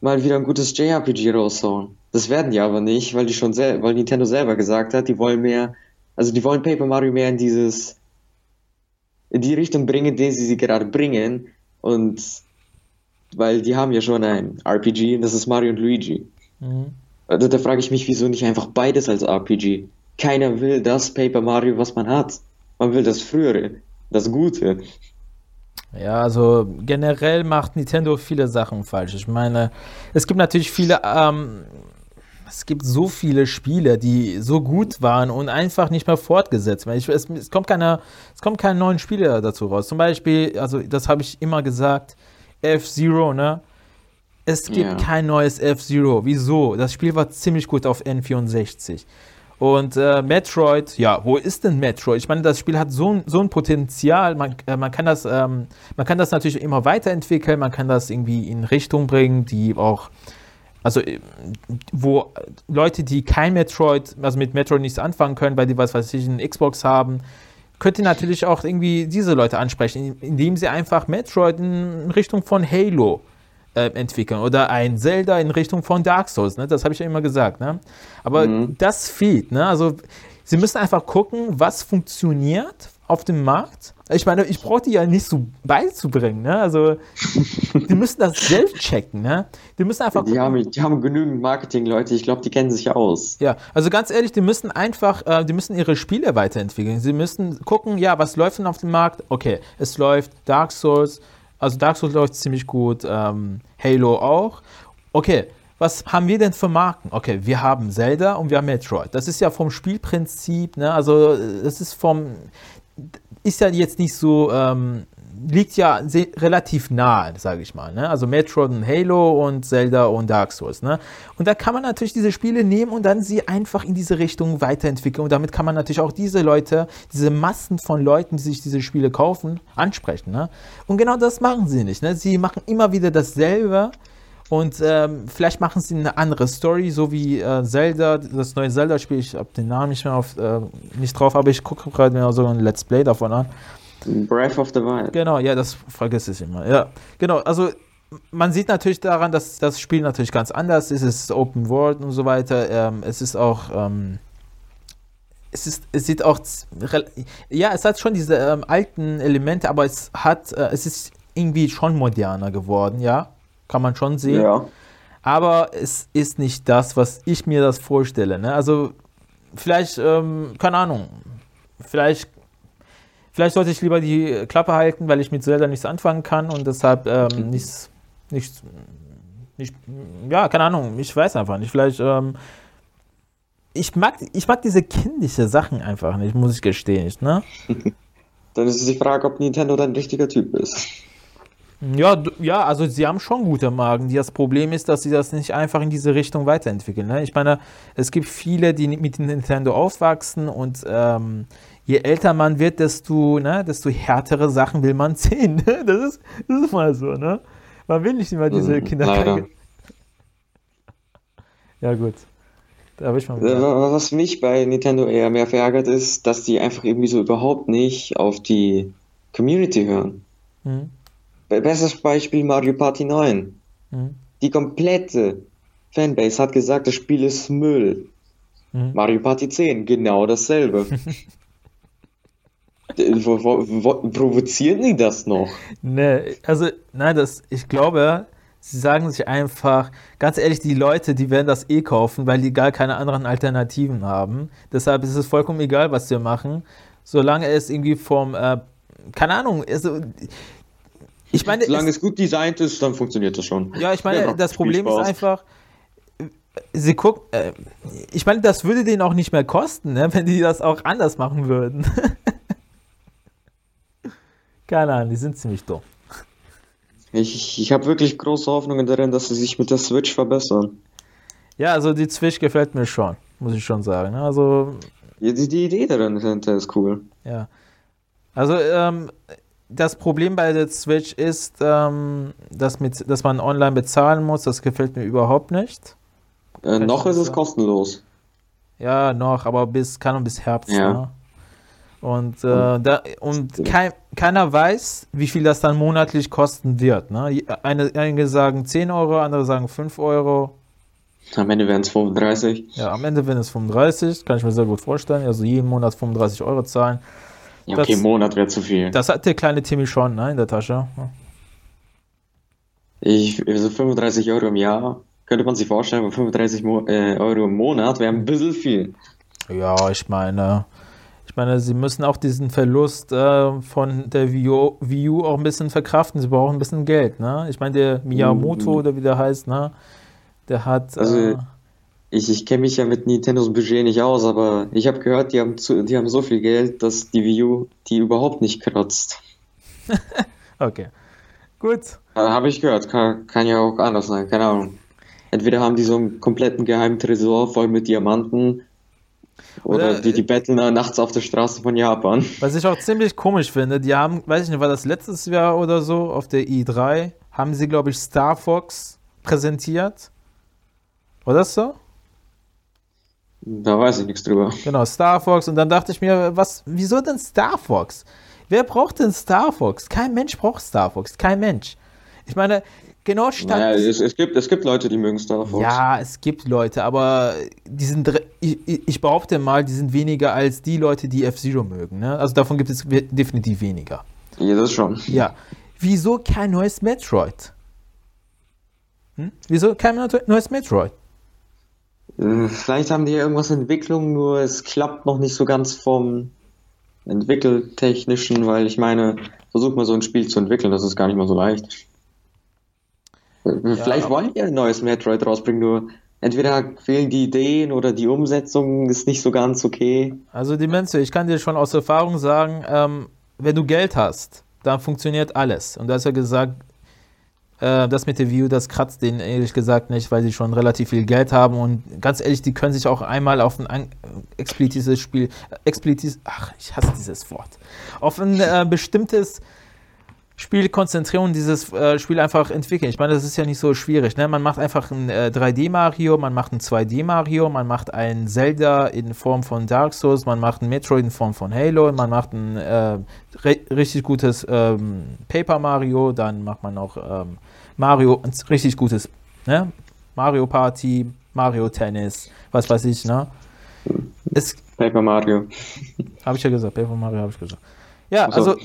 mal wieder ein gutes JRPG raushauen. Das werden die aber nicht, weil die schon sel weil Nintendo selber gesagt hat, die wollen mehr, also die wollen Paper Mario mehr in dieses, in die Richtung bringen, in die sie sie gerade bringen. Und weil die haben ja schon ein RPG und das ist Mario und Luigi. Mhm. Also da frage ich mich, wieso nicht einfach beides als RPG? Keiner will das Paper Mario, was man hat. Man will das frühere, das Gute. Ja, also generell macht Nintendo viele Sachen falsch. Ich meine, es gibt natürlich viele, ähm, es gibt so viele Spiele, die so gut waren und einfach nicht mehr fortgesetzt werden. Es, es, kommt keine, es kommt keine neuen Spiele dazu raus. Zum Beispiel, also das habe ich immer gesagt, F-Zero, ne? Es gibt ja. kein neues F-Zero. Wieso? Das Spiel war ziemlich gut auf N64. Und äh, Metroid, ja, wo ist denn Metroid? Ich meine, das Spiel hat so, so ein Potenzial. Man, äh, man, kann das, ähm, man kann das natürlich immer weiterentwickeln. Man kann das irgendwie in Richtung bringen, die auch, also äh, wo Leute, die kein Metroid, also mit Metroid nichts anfangen können, weil die was weiß ich, eine Xbox haben, könnte natürlich auch irgendwie diese Leute ansprechen, indem sie einfach Metroid in Richtung von Halo äh, entwickeln oder ein Zelda in Richtung von Dark Souls. Ne? Das habe ich ja immer gesagt. Ne? Aber mhm. das fehlt. Ne? Also sie müssen einfach gucken, was funktioniert auf dem Markt. Ich meine, ich brauche die ja nicht so beizubringen. Ne? Also die müssen das selbst checken. Ne? Die müssen einfach. Die haben, die haben genügend Marketing-Leute. Ich glaube, die kennen sich ja aus. Ja, also ganz ehrlich, die müssen einfach, äh, die müssen ihre Spiele weiterentwickeln. Sie müssen gucken, ja, was läuft denn auf dem Markt? Okay, es läuft Dark Souls, also Dark Souls läuft ziemlich gut, ähm, Halo auch. Okay, was haben wir denn für Marken? Okay, wir haben Zelda und wir haben Metroid. Das ist ja vom Spielprinzip, ne? Also das ist vom, ist ja jetzt nicht so, ähm, liegt ja relativ nahe, sage ich mal. Ne? Also Metroid und Halo und Zelda und Dark Souls. Ne? Und da kann man natürlich diese Spiele nehmen und dann sie einfach in diese Richtung weiterentwickeln. Und damit kann man natürlich auch diese Leute, diese Massen von Leuten, die sich diese Spiele kaufen, ansprechen. Ne? Und genau das machen sie nicht. Ne? Sie machen immer wieder dasselbe. Und ähm, vielleicht machen sie eine andere Story, so wie äh, Zelda, das neue Zelda-Spiel. Ich habe den Namen nicht mehr auf, äh, nicht drauf, aber ich gucke gerade mir so ein Let's Play davon an. Breath of the Wild. Genau, ja, das vergesse ich immer. Ja, genau. Also man sieht natürlich daran, dass das Spiel natürlich ganz anders ist. Es ist Open World und so weiter. Ähm, es ist auch ähm, es ist, es sieht auch, ja, es hat schon diese ähm, alten Elemente, aber es hat, äh, es ist irgendwie schon moderner geworden, ja, kann man schon sehen. Ja. Aber es ist nicht das, was ich mir das vorstelle. Ne? Also vielleicht, ähm, keine Ahnung, vielleicht Vielleicht sollte ich lieber die Klappe halten, weil ich mit Zelda nichts anfangen kann und deshalb ähm, nichts, nichts, nicht, ja, keine Ahnung, ich weiß einfach nicht. Vielleicht, ähm, ich mag, ich mag diese kindliche Sachen einfach nicht, muss ich gestehen, ne? Dann ist es die Frage, ob Nintendo dein richtiger Typ ist. Ja, ja, also sie haben schon gute Magen. Das Problem ist, dass sie das nicht einfach in diese Richtung weiterentwickeln. Ne? Ich meine, es gibt viele, die mit Nintendo aufwachsen und ähm, je älter man wird, desto, ne, desto härtere Sachen will man sehen. Das ist, das ist mal so, ne? Man will nicht immer diese Mhm, Kinder. leider. Ja, gut. Äh, Was mich bei Nintendo eher mehr verärgert ist, dass die einfach irgendwie so überhaupt nicht auf die Community hören. Mhm. Be- Bestes Beispiel Mario Party 9. Mhm. Die komplette Fanbase hat gesagt, das Spiel ist Müll. Mhm. Mario Party 10, genau dasselbe. Wo, wo, wo, provozieren die das noch? Nee, also, nein, das, ich glaube, sie sagen sich einfach, ganz ehrlich, die Leute, die werden das eh kaufen, weil die gar keine anderen Alternativen haben. Deshalb ist es vollkommen egal, was wir machen, solange es irgendwie vom, äh, keine Ahnung, also, ich meine, Solange es, es gut designt ist, dann funktioniert das schon. ja, ich meine, Ja, das Problem ist einfach, sie gucken, äh, ich meine, das würde denen auch nicht mehr kosten, ne, wenn die das auch anders machen würden. keine Ahnung, die sind ziemlich dumm. Ich, ich habe wirklich große Hoffnungen darin, dass sie sich mit der Switch verbessern. Ja, also die Switch gefällt mir schon, muss ich schon sagen. ne? Also, Die, die die Idee darin ist cool. ja. Also, ähm, das Problem bei der Switch ist, ähm, dass, mit, dass man online bezahlen muss. Das gefällt mir überhaupt nicht. Äh, noch ist es kostenlos. Ja, noch, aber bis, kann und bis Herbst. Ja. Ne? Und, äh, da, und kein, keiner weiß, wie viel das dann monatlich kosten wird. Ne? Eine, einige sagen 10 Euro, andere sagen 5 Euro. Am Ende wären es 35. Ja, am Ende werden es 35, kann ich mir sehr gut vorstellen. Also jeden Monat 35 Euro zahlen. Ja, okay, Das- im Monat wäre zu viel. Das hat der kleine Timmy schon ne, in der Tasche. Ich, also 35 Euro im Jahr, könnte man sich vorstellen, aber 35 Mo äh, Euro im Monat wäre ein bisschen viel. Ja, ich meine, ich meine, sie müssen auch diesen Verlust äh, von der Wii U, Wii U auch ein bisschen verkraften. Sie brauchen ein bisschen Geld, ne? Ich meine, der Miyamoto, Mhm. oder wie der heißt, ne? Der hat. Also, äh, Ich, ich kenne mich ja mit Nintendos Budget nicht aus, aber ich habe gehört, die haben, zu, die haben so viel Geld, dass die Wii U die überhaupt nicht kratzt. okay. Gut. Äh, Habe ich gehört, kann, kann ja auch anders sein, keine Ahnung. Entweder haben die so einen kompletten geheimen Tresor voll mit Diamanten oder, Oder, die, die betteln da nachts auf der Straße von Japan. Was ich auch ziemlich komisch finde, die haben, weiß ich nicht, war das letztes Jahr oder so, auf der i3, haben sie, glaube ich, Star Fox präsentiert. War das so? Da weiß ich nichts drüber. Genau, Star Fox. Und dann dachte ich mir, was, wieso denn Star Fox? Wer braucht denn Star Fox? Kein Mensch braucht Star Fox. Kein Mensch. Ich meine, genau statt. Naja, es, es, gibt, es gibt Leute, die mögen Star Fox. ja, es gibt Leute, aber die sind, ich, ich behaupte mal, die sind weniger als die Leute, die F-Zero mögen. Ne? Also davon gibt es definitiv weniger. Ja, das schon. Ja. Wieso kein neues Metroid? Hm? Wieso kein neues Metroid? Äh, Vielleicht haben die ja irgendwas in Entwicklung, nur es klappt noch nicht so ganz vom Entwickeltechnischen, weil ich meine, versuch mal so ein Spiel zu entwickeln, das ist gar nicht mal so leicht. Äh, Vielleicht aber- wollen die ein neues Metroid rausbringen, nur entweder fehlen die Ideen oder die Umsetzung ist nicht so ganz okay. Also die Menze, ich kann dir schon aus Erfahrung sagen, ähm, wenn du Geld hast, dann funktioniert alles. Und du hast ja gesagt, äh, das mit der View, das kratzt denen ehrlich gesagt nicht, weil sie schon relativ viel Geld haben. Und ganz ehrlich, die können sich auch einmal auf ein explizites Spiel, äh, explizit, ach, ich hasse dieses Wort, auf ein äh, bestimmtes Spiel konzentrieren und dieses äh, Spiel einfach entwickeln. Ich meine, das ist ja nicht so schwierig. Ne? Man macht einfach ein äh, 3D-Mario, man macht ein 2D-Mario, man macht ein Zelda in Form von Dark Souls, man macht ein Metroid in Form von Halo, man macht ein äh, ri- richtig gutes ähm, Paper Mario, dann macht man noch ähm, Mario, ein richtig gutes ne? Mario Party, Mario Tennis, was weiß ich. Ne? Es Paper Mario. habe ich ja gesagt, Paper Mario habe ich gesagt. Ja, also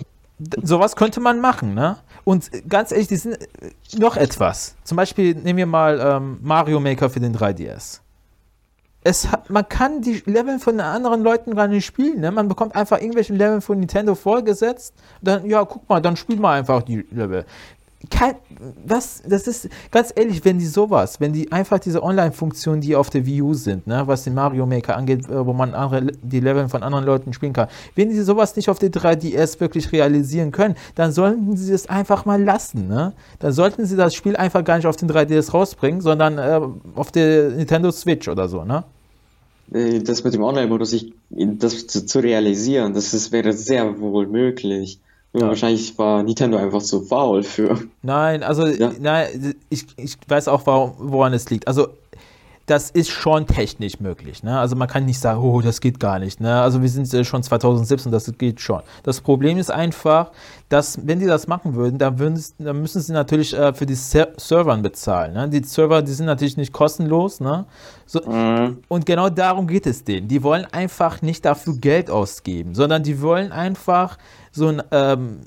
sowas könnte man machen, ne? Und äh, ganz ehrlich, die sind äh, noch etwas. Zum Beispiel nehmen wir mal ähm, Mario Maker für den 3DS. Es hat, man kann die Level von anderen Leuten gar nicht spielen. Ne? Man bekommt einfach irgendwelche Level von Nintendo vorgesetzt. Dann, ja, guck mal, dann spiel mal einfach die Level. Kein, was, das ist, ganz ehrlich, wenn die sowas, wenn die einfach diese Online-Funktionen, die auf der Wii U sind, ne, was den Mario Maker angeht, äh, wo man andere, die Level von anderen Leuten spielen kann, wenn die sowas nicht auf der 3DS wirklich realisieren können, dann sollten sie es einfach mal lassen, ne? Dann sollten sie das Spiel einfach gar nicht auf den 3DS rausbringen, sondern äh, auf der Nintendo Switch oder so, ne? Äh, Das mit dem Online-Modus, das zu realisieren, das ist, wäre sehr wohl möglich. Ja. Wahrscheinlich war Nintendo einfach zu faul für. Nein, also Ja. nein, ich, ich weiß auch, warum, woran es liegt. Also das ist schon technisch möglich. Ne? Also man kann nicht sagen, oh, das geht gar nicht. Ne? Also wir sind äh, schon 2017, das geht schon. Das Problem ist einfach, dass wenn die das machen würden, dann, würden, dann müssen sie natürlich äh, für die Ser Servern bezahlen. Ne? Die Server, die sind natürlich nicht kostenlos. Ne? So, Mhm. und genau darum geht es denen. Die wollen einfach nicht dafür Geld ausgeben, sondern die wollen einfach so ein, ähm,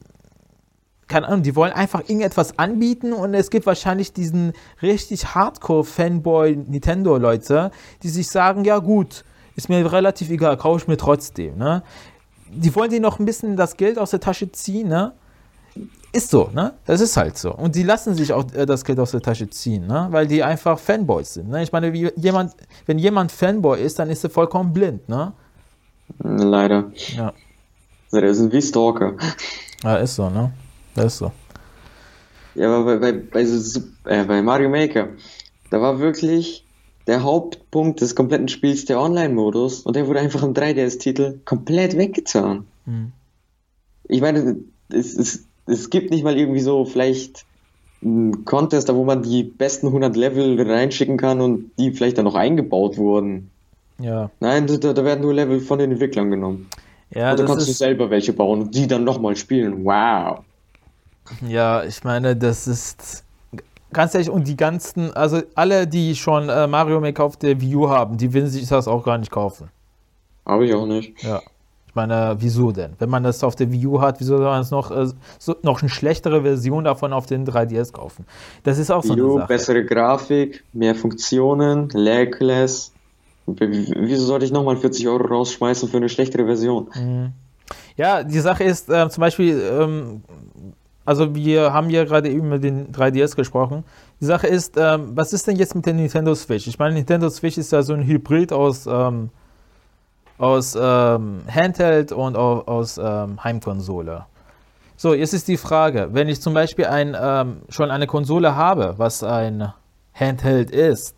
keine Ahnung, die wollen einfach irgendetwas anbieten und es gibt wahrscheinlich diesen richtig Hardcore-Fanboy-Nintendo-Leute, die sich sagen, ja gut, ist mir relativ egal, kaufe ich mir trotzdem. Ne? Die wollen dir noch ein bisschen das Geld aus der Tasche ziehen, ne? Ist so, ne? Das ist halt so. Und die lassen sich auch äh, das Geld aus der Tasche ziehen, ne? Weil die einfach Fanboys sind. Ne? Ich meine, jemand, wenn jemand Fanboy ist, dann ist er vollkommen blind, ne? Leider. Ja. Der sind wie Stalker. Ja, ist so, ne? Das ist so. Ja, aber bei, bei, bei, so, äh, bei Mario Maker, da war wirklich der Hauptpunkt des kompletten Spiels der Online-Modus und der wurde einfach im 3DS-Titel komplett weggetan. Mhm. Ich meine, es, es, es gibt nicht mal irgendwie so vielleicht einen Contest, da wo man die besten 100 Level reinschicken kann und die vielleicht dann noch eingebaut wurden. Ja. Nein, da, da werden nur Level von den Entwicklern genommen. Ja, und da kannst du ist, selber welche bauen und die dann nochmal spielen. Wow. Ja, ich meine, das ist ganz ehrlich, und die ganzen, also alle, die schon äh, Mario Maker auf der Wii U haben, die will sich das auch gar nicht kaufen. Habe ich auch nicht. Ja. Ich meine, wieso denn? Wenn man das auf der Wii U hat, wieso soll man es noch, äh, so, noch eine schlechtere Version davon auf den 3DS kaufen? Das ist auch so eine Wii U, Sache. bessere Grafik, mehr Funktionen, lagless. Wieso sollte ich nochmal 40 Euro rausschmeißen für eine schlechtere Version? Ja, die Sache ist äh, zum Beispiel, ähm, also wir haben ja gerade eben über den 3DS gesprochen. Die Sache ist, ähm, was ist denn jetzt mit der Nintendo Switch? Ich meine, Nintendo Switch ist ja so ein Hybrid aus, ähm, aus ähm, Handheld und au- aus ähm, Heimkonsole. So, jetzt ist die Frage, wenn ich zum Beispiel ein, ähm, schon eine Konsole habe, was ein Handheld ist,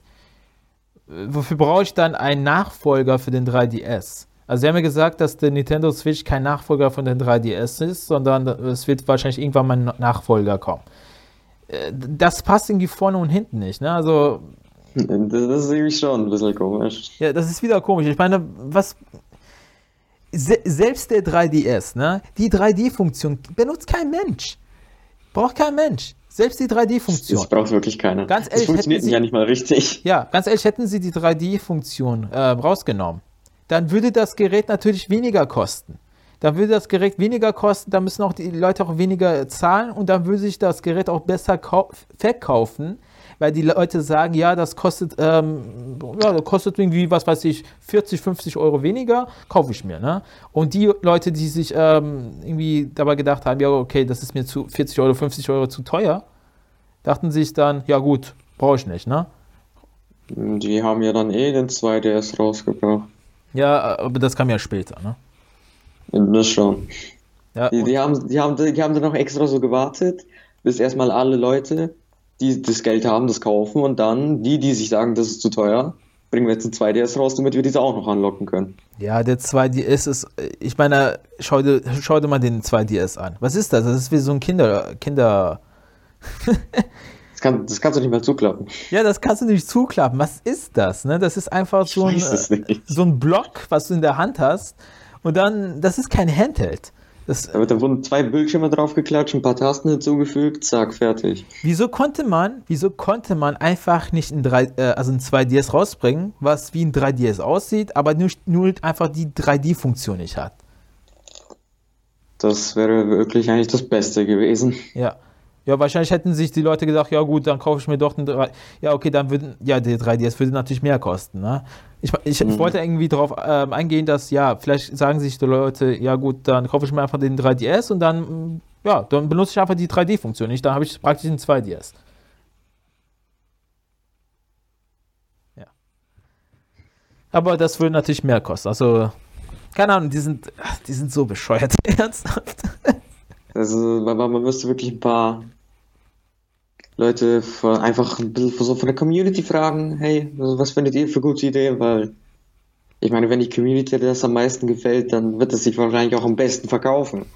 äh, wofür brauche ich dann einen Nachfolger für den 3DS? Also sie haben ja gesagt, dass der Nintendo Switch kein Nachfolger von den 3DS ist, sondern es wird wahrscheinlich irgendwann mal ein Nachfolger kommen. Äh, Das passt irgendwie vorne und hinten nicht. Ne? Also, Das ist irgendwie schon ein bisschen komisch. ja, das ist wieder komisch. Ich meine, was. Se selbst der 3DS, ne? Die 3D-Funktion benutzt kein Mensch. Braucht kein Mensch. Selbst die 3D-Funktion. Das braucht wirklich keiner. Ganz das ehrlich, funktioniert hätten Sie- ja nicht mal richtig. Ja, ganz ehrlich, hätten sie die 3D-Funktion äh, rausgenommen, dann würde das Gerät natürlich weniger kosten. Dann würde das Gerät weniger kosten, dann müssen auch die Leute auch weniger zahlen und dann würde sich das Gerät auch besser kau- verkaufen, weil die Leute sagen, ja, das kostet, ähm, ja, das kostet irgendwie, was weiß ich, 40, 50 Euro weniger, kaufe ich mir. Ne? Und die Leute, die sich ähm, irgendwie dabei gedacht haben, ja, okay, das ist mir zu 40 Euro, 50 Euro zu teuer, dachten sich dann, ja gut, brauche ich nicht. Ne? Die haben ja dann eh den 2DS rausgebracht. Ja, aber das kam ja später, ne? Das schon. Ja, Die, die, haben, die, haben, die haben dann noch extra so gewartet, bis erstmal alle Leute, die das Geld haben, das kaufen und dann die, die sich sagen, das ist zu teuer, bringen wir jetzt ein 2DS raus, damit wir diese auch noch anlocken können. ja, der 2DS ist, ich meine, schau dir, schau dir mal den 2DS an. Was ist das? Das ist wie so ein Kinder, Kinder, kann, das kannst du nicht mal zuklappen. ja, das kannst du nicht zuklappen. Was ist das? Ne? Das ist einfach so ein, äh, so ein Block, was du in der Hand hast und dann, das ist kein Handheld. Das, Da, wird- da wurden zwei Bildschirme draufgeklatscht, ein paar Tasten hinzugefügt, zack, fertig. wieso konnte man, wieso konnte man einfach nicht ein, 3, äh, also ein 2DS rausbringen, was wie ein 3DS aussieht, aber nur, nur einfach die 3D-Funktion nicht hat? Das wäre wirklich eigentlich das Beste gewesen. Ja. Ja, wahrscheinlich hätten sich die Leute gedacht, ja gut, dann kaufe ich mir doch einen 3 Ja, okay, dann würden, ja, der 3DS würde natürlich mehr kosten, ne? Ich, ich Mhm. wollte irgendwie darauf ähm, eingehen, dass, ja, vielleicht sagen sich die Leute, ja gut, dann kaufe ich mir einfach den 3DS und dann, ja, dann benutze ich einfach die 3D-Funktion nicht, dann habe ich praktisch einen 2DS. Ja. Aber das würde natürlich mehr kosten, also, keine Ahnung, die sind, die sind so bescheuert, ernsthaft. Also, man, man müsste wirklich ein paar Leute von, einfach ein bisschen so von der Community fragen, hey, was findet ihr für gute Ideen? Weil, ich meine, wenn die Community das am meisten gefällt, dann wird es sich wahrscheinlich auch am besten verkaufen.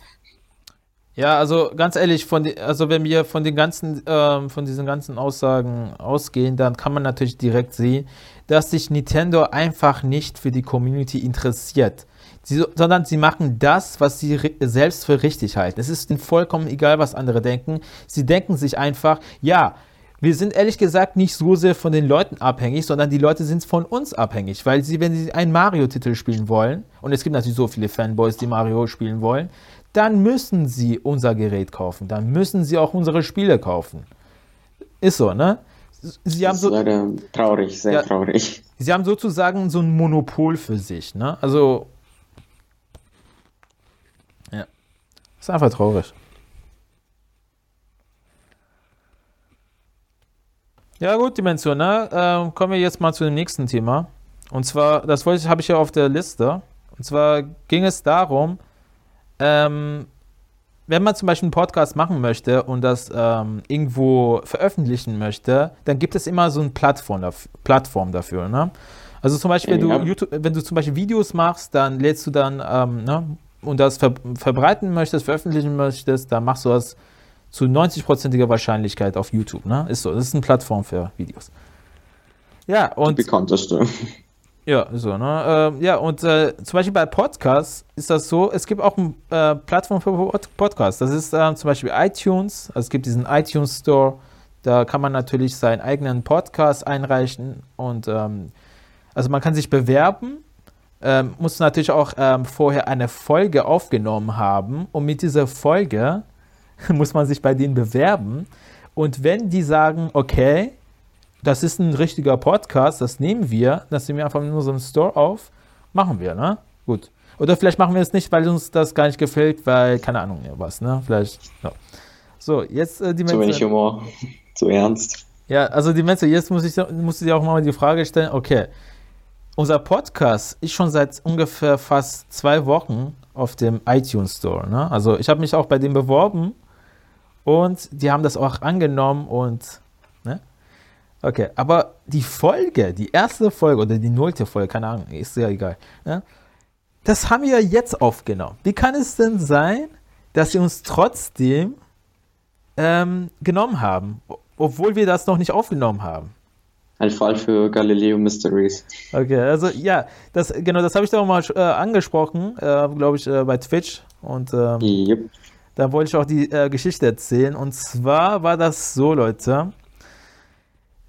Ja, also ganz ehrlich, von die, also wenn wir von den ganzen, ähm, von diesen ganzen Aussagen ausgehen, dann kann man natürlich direkt sehen, dass sich Nintendo einfach nicht für die Community interessiert. Sie, sondern sie machen das, was sie selbst für richtig halten. Es ist ihnen vollkommen egal, was andere denken. Sie denken sich einfach, ja, wir sind ehrlich gesagt nicht so sehr von den Leuten abhängig, sondern die Leute sind von uns abhängig, weil sie, wenn sie einen Mario-Titel spielen wollen, und es gibt natürlich so viele Fanboys, die Mario spielen wollen, dann müssen sie unser Gerät kaufen, dann müssen sie auch unsere Spiele kaufen. Ist so, ne? Sie haben so, leider traurig, sehr ja, traurig. Sie haben sozusagen so ein Monopol für sich, ne? Also, Ist einfach traurig. Ja, gut, Dimension, ne? Ähm, kommen wir jetzt mal zu dem nächsten Thema. Und zwar, das wollte habe ich ja auf der Liste. Und zwar ging es darum, ähm, wenn man zum Beispiel einen Podcast machen möchte und das ähm, irgendwo veröffentlichen möchte, dann gibt es immer so eine Plattform, dafür, Plattform dafür. Ne? Also zum Beispiel, ja. wenn, du YouTube, wenn du zum Beispiel Videos machst, dann lädst du dann ähm, ne, und das ver verbreiten möchtest, veröffentlichen möchtest, dann machst du das zu 90%iger Wahrscheinlichkeit auf YouTube. Ne? Ist so, das ist eine Plattform für Videos. Ja, und. Die bekannteste. Ja, so, ne? Äh, ja, und äh, zum Beispiel bei Podcasts ist das so, es gibt auch eine äh, Plattform für Podcasts. Das ist ähm, zum Beispiel iTunes. Also es gibt diesen iTunes Store. Da kann man natürlich seinen eigenen Podcast einreichen und ähm, also man kann sich bewerben, ähm, muss natürlich auch ähm, vorher eine Folge aufgenommen haben und mit dieser Folge muss man sich bei denen bewerben. Und wenn die sagen, okay, das ist ein richtiger Podcast, das nehmen wir, das nehmen wir einfach in unserem Store auf, machen wir, ne? Gut. Oder vielleicht machen wir es nicht, weil uns das gar nicht gefällt, weil, keine Ahnung, was, ne? Vielleicht, ja. So, jetzt äh, die Zu wenig Humor, zu ernst. Ja, also die Mensa, jetzt muss ich, muss ich dir auch mal die Frage stellen, okay, unser Podcast ist schon seit ungefähr fast zwei Wochen auf dem iTunes Store, ne? Also ich habe mich auch bei dem beworben und die haben das auch angenommen und, ne? Okay, aber die Folge, die erste Folge oder die nullte Folge, keine Ahnung, ist ja egal, ne? Das haben wir jetzt aufgenommen. Wie kann es denn sein, dass sie uns trotzdem ähm, genommen haben, obwohl wir das noch nicht aufgenommen haben? Ein Fall für Galileo Mysteries. Okay, also ja, das genau, das habe ich da auch mal äh, angesprochen, äh, glaube ich, äh, bei Twitch und ähm, yep. Da wollte ich auch die äh, Geschichte erzählen. Und zwar war das so, Leute.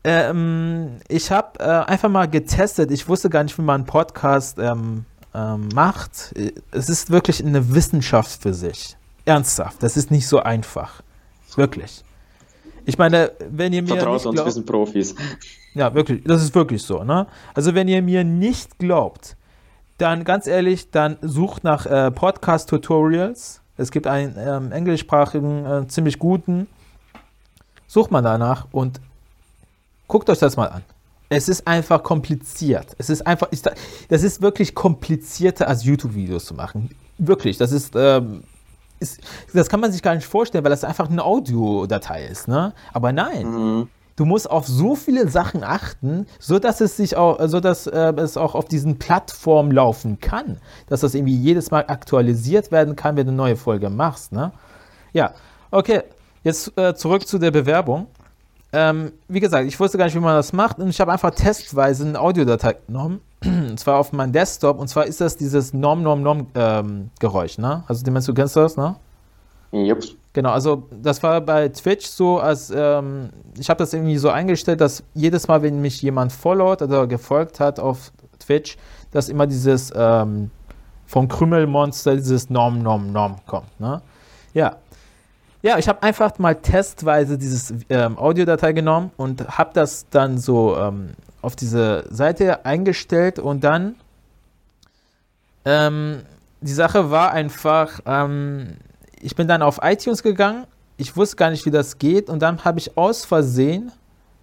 Ähm, ich habe äh, einfach mal getestet. Ich wusste gar nicht, wie man einen Podcast ähm, ähm, macht. Es ist wirklich eine Wissenschaft für sich. Ernsthaft. Das ist nicht so einfach. Wirklich. Ich meine, wenn ihr mir. Vertraut uns, wir sind Profis. Ja, wirklich. Das ist wirklich so. Ne? Also, wenn ihr mir nicht glaubt, dann ganz ehrlich, dann sucht nach äh, Podcast-Tutorials es gibt einen ähm, englischsprachigen, äh, ziemlich guten. Sucht man danach und guckt euch das mal an. Es ist einfach kompliziert. Es ist einfach, das ist wirklich komplizierter als YouTube-Videos zu machen. Wirklich, das ist, ähm, ist, das kann man sich gar nicht vorstellen, weil das einfach eine Audiodatei ist, ne? Aber nein, mhm du musst auf so viele Sachen achten, so dass es sich auch, so dass äh, es auch auf diesen Plattformen laufen kann, dass das irgendwie jedes Mal aktualisiert werden kann, wenn du eine neue Folge machst. Ne? Ja, okay. Jetzt äh, zurück zu der Bewerbung. Ähm, wie gesagt, ich wusste gar nicht, wie man das macht und ich habe einfach testweise eine Audiodatei genommen, und zwar auf meinem Desktop und zwar ist das dieses Nom Nom Nom ähm, Geräusch, ne? Also, du kennst das, ne? Jupp. Genau, also das war bei Twitch so, als ähm, ich habe das irgendwie so eingestellt, dass jedes Mal, wenn mich jemand followt oder gefolgt hat auf Twitch, dass immer dieses ähm, vom Krümmelmonster dieses Nom Nom Nom kommt. Ne? Ja. Ja, ich habe einfach mal testweise dieses ähm, Audiodatei genommen und habe das dann so ähm, auf diese Seite eingestellt und dann ähm, die Sache war einfach, ähm, ich bin dann auf iTunes gegangen. Ich wusste gar nicht, wie das geht. Und dann habe ich aus Versehen,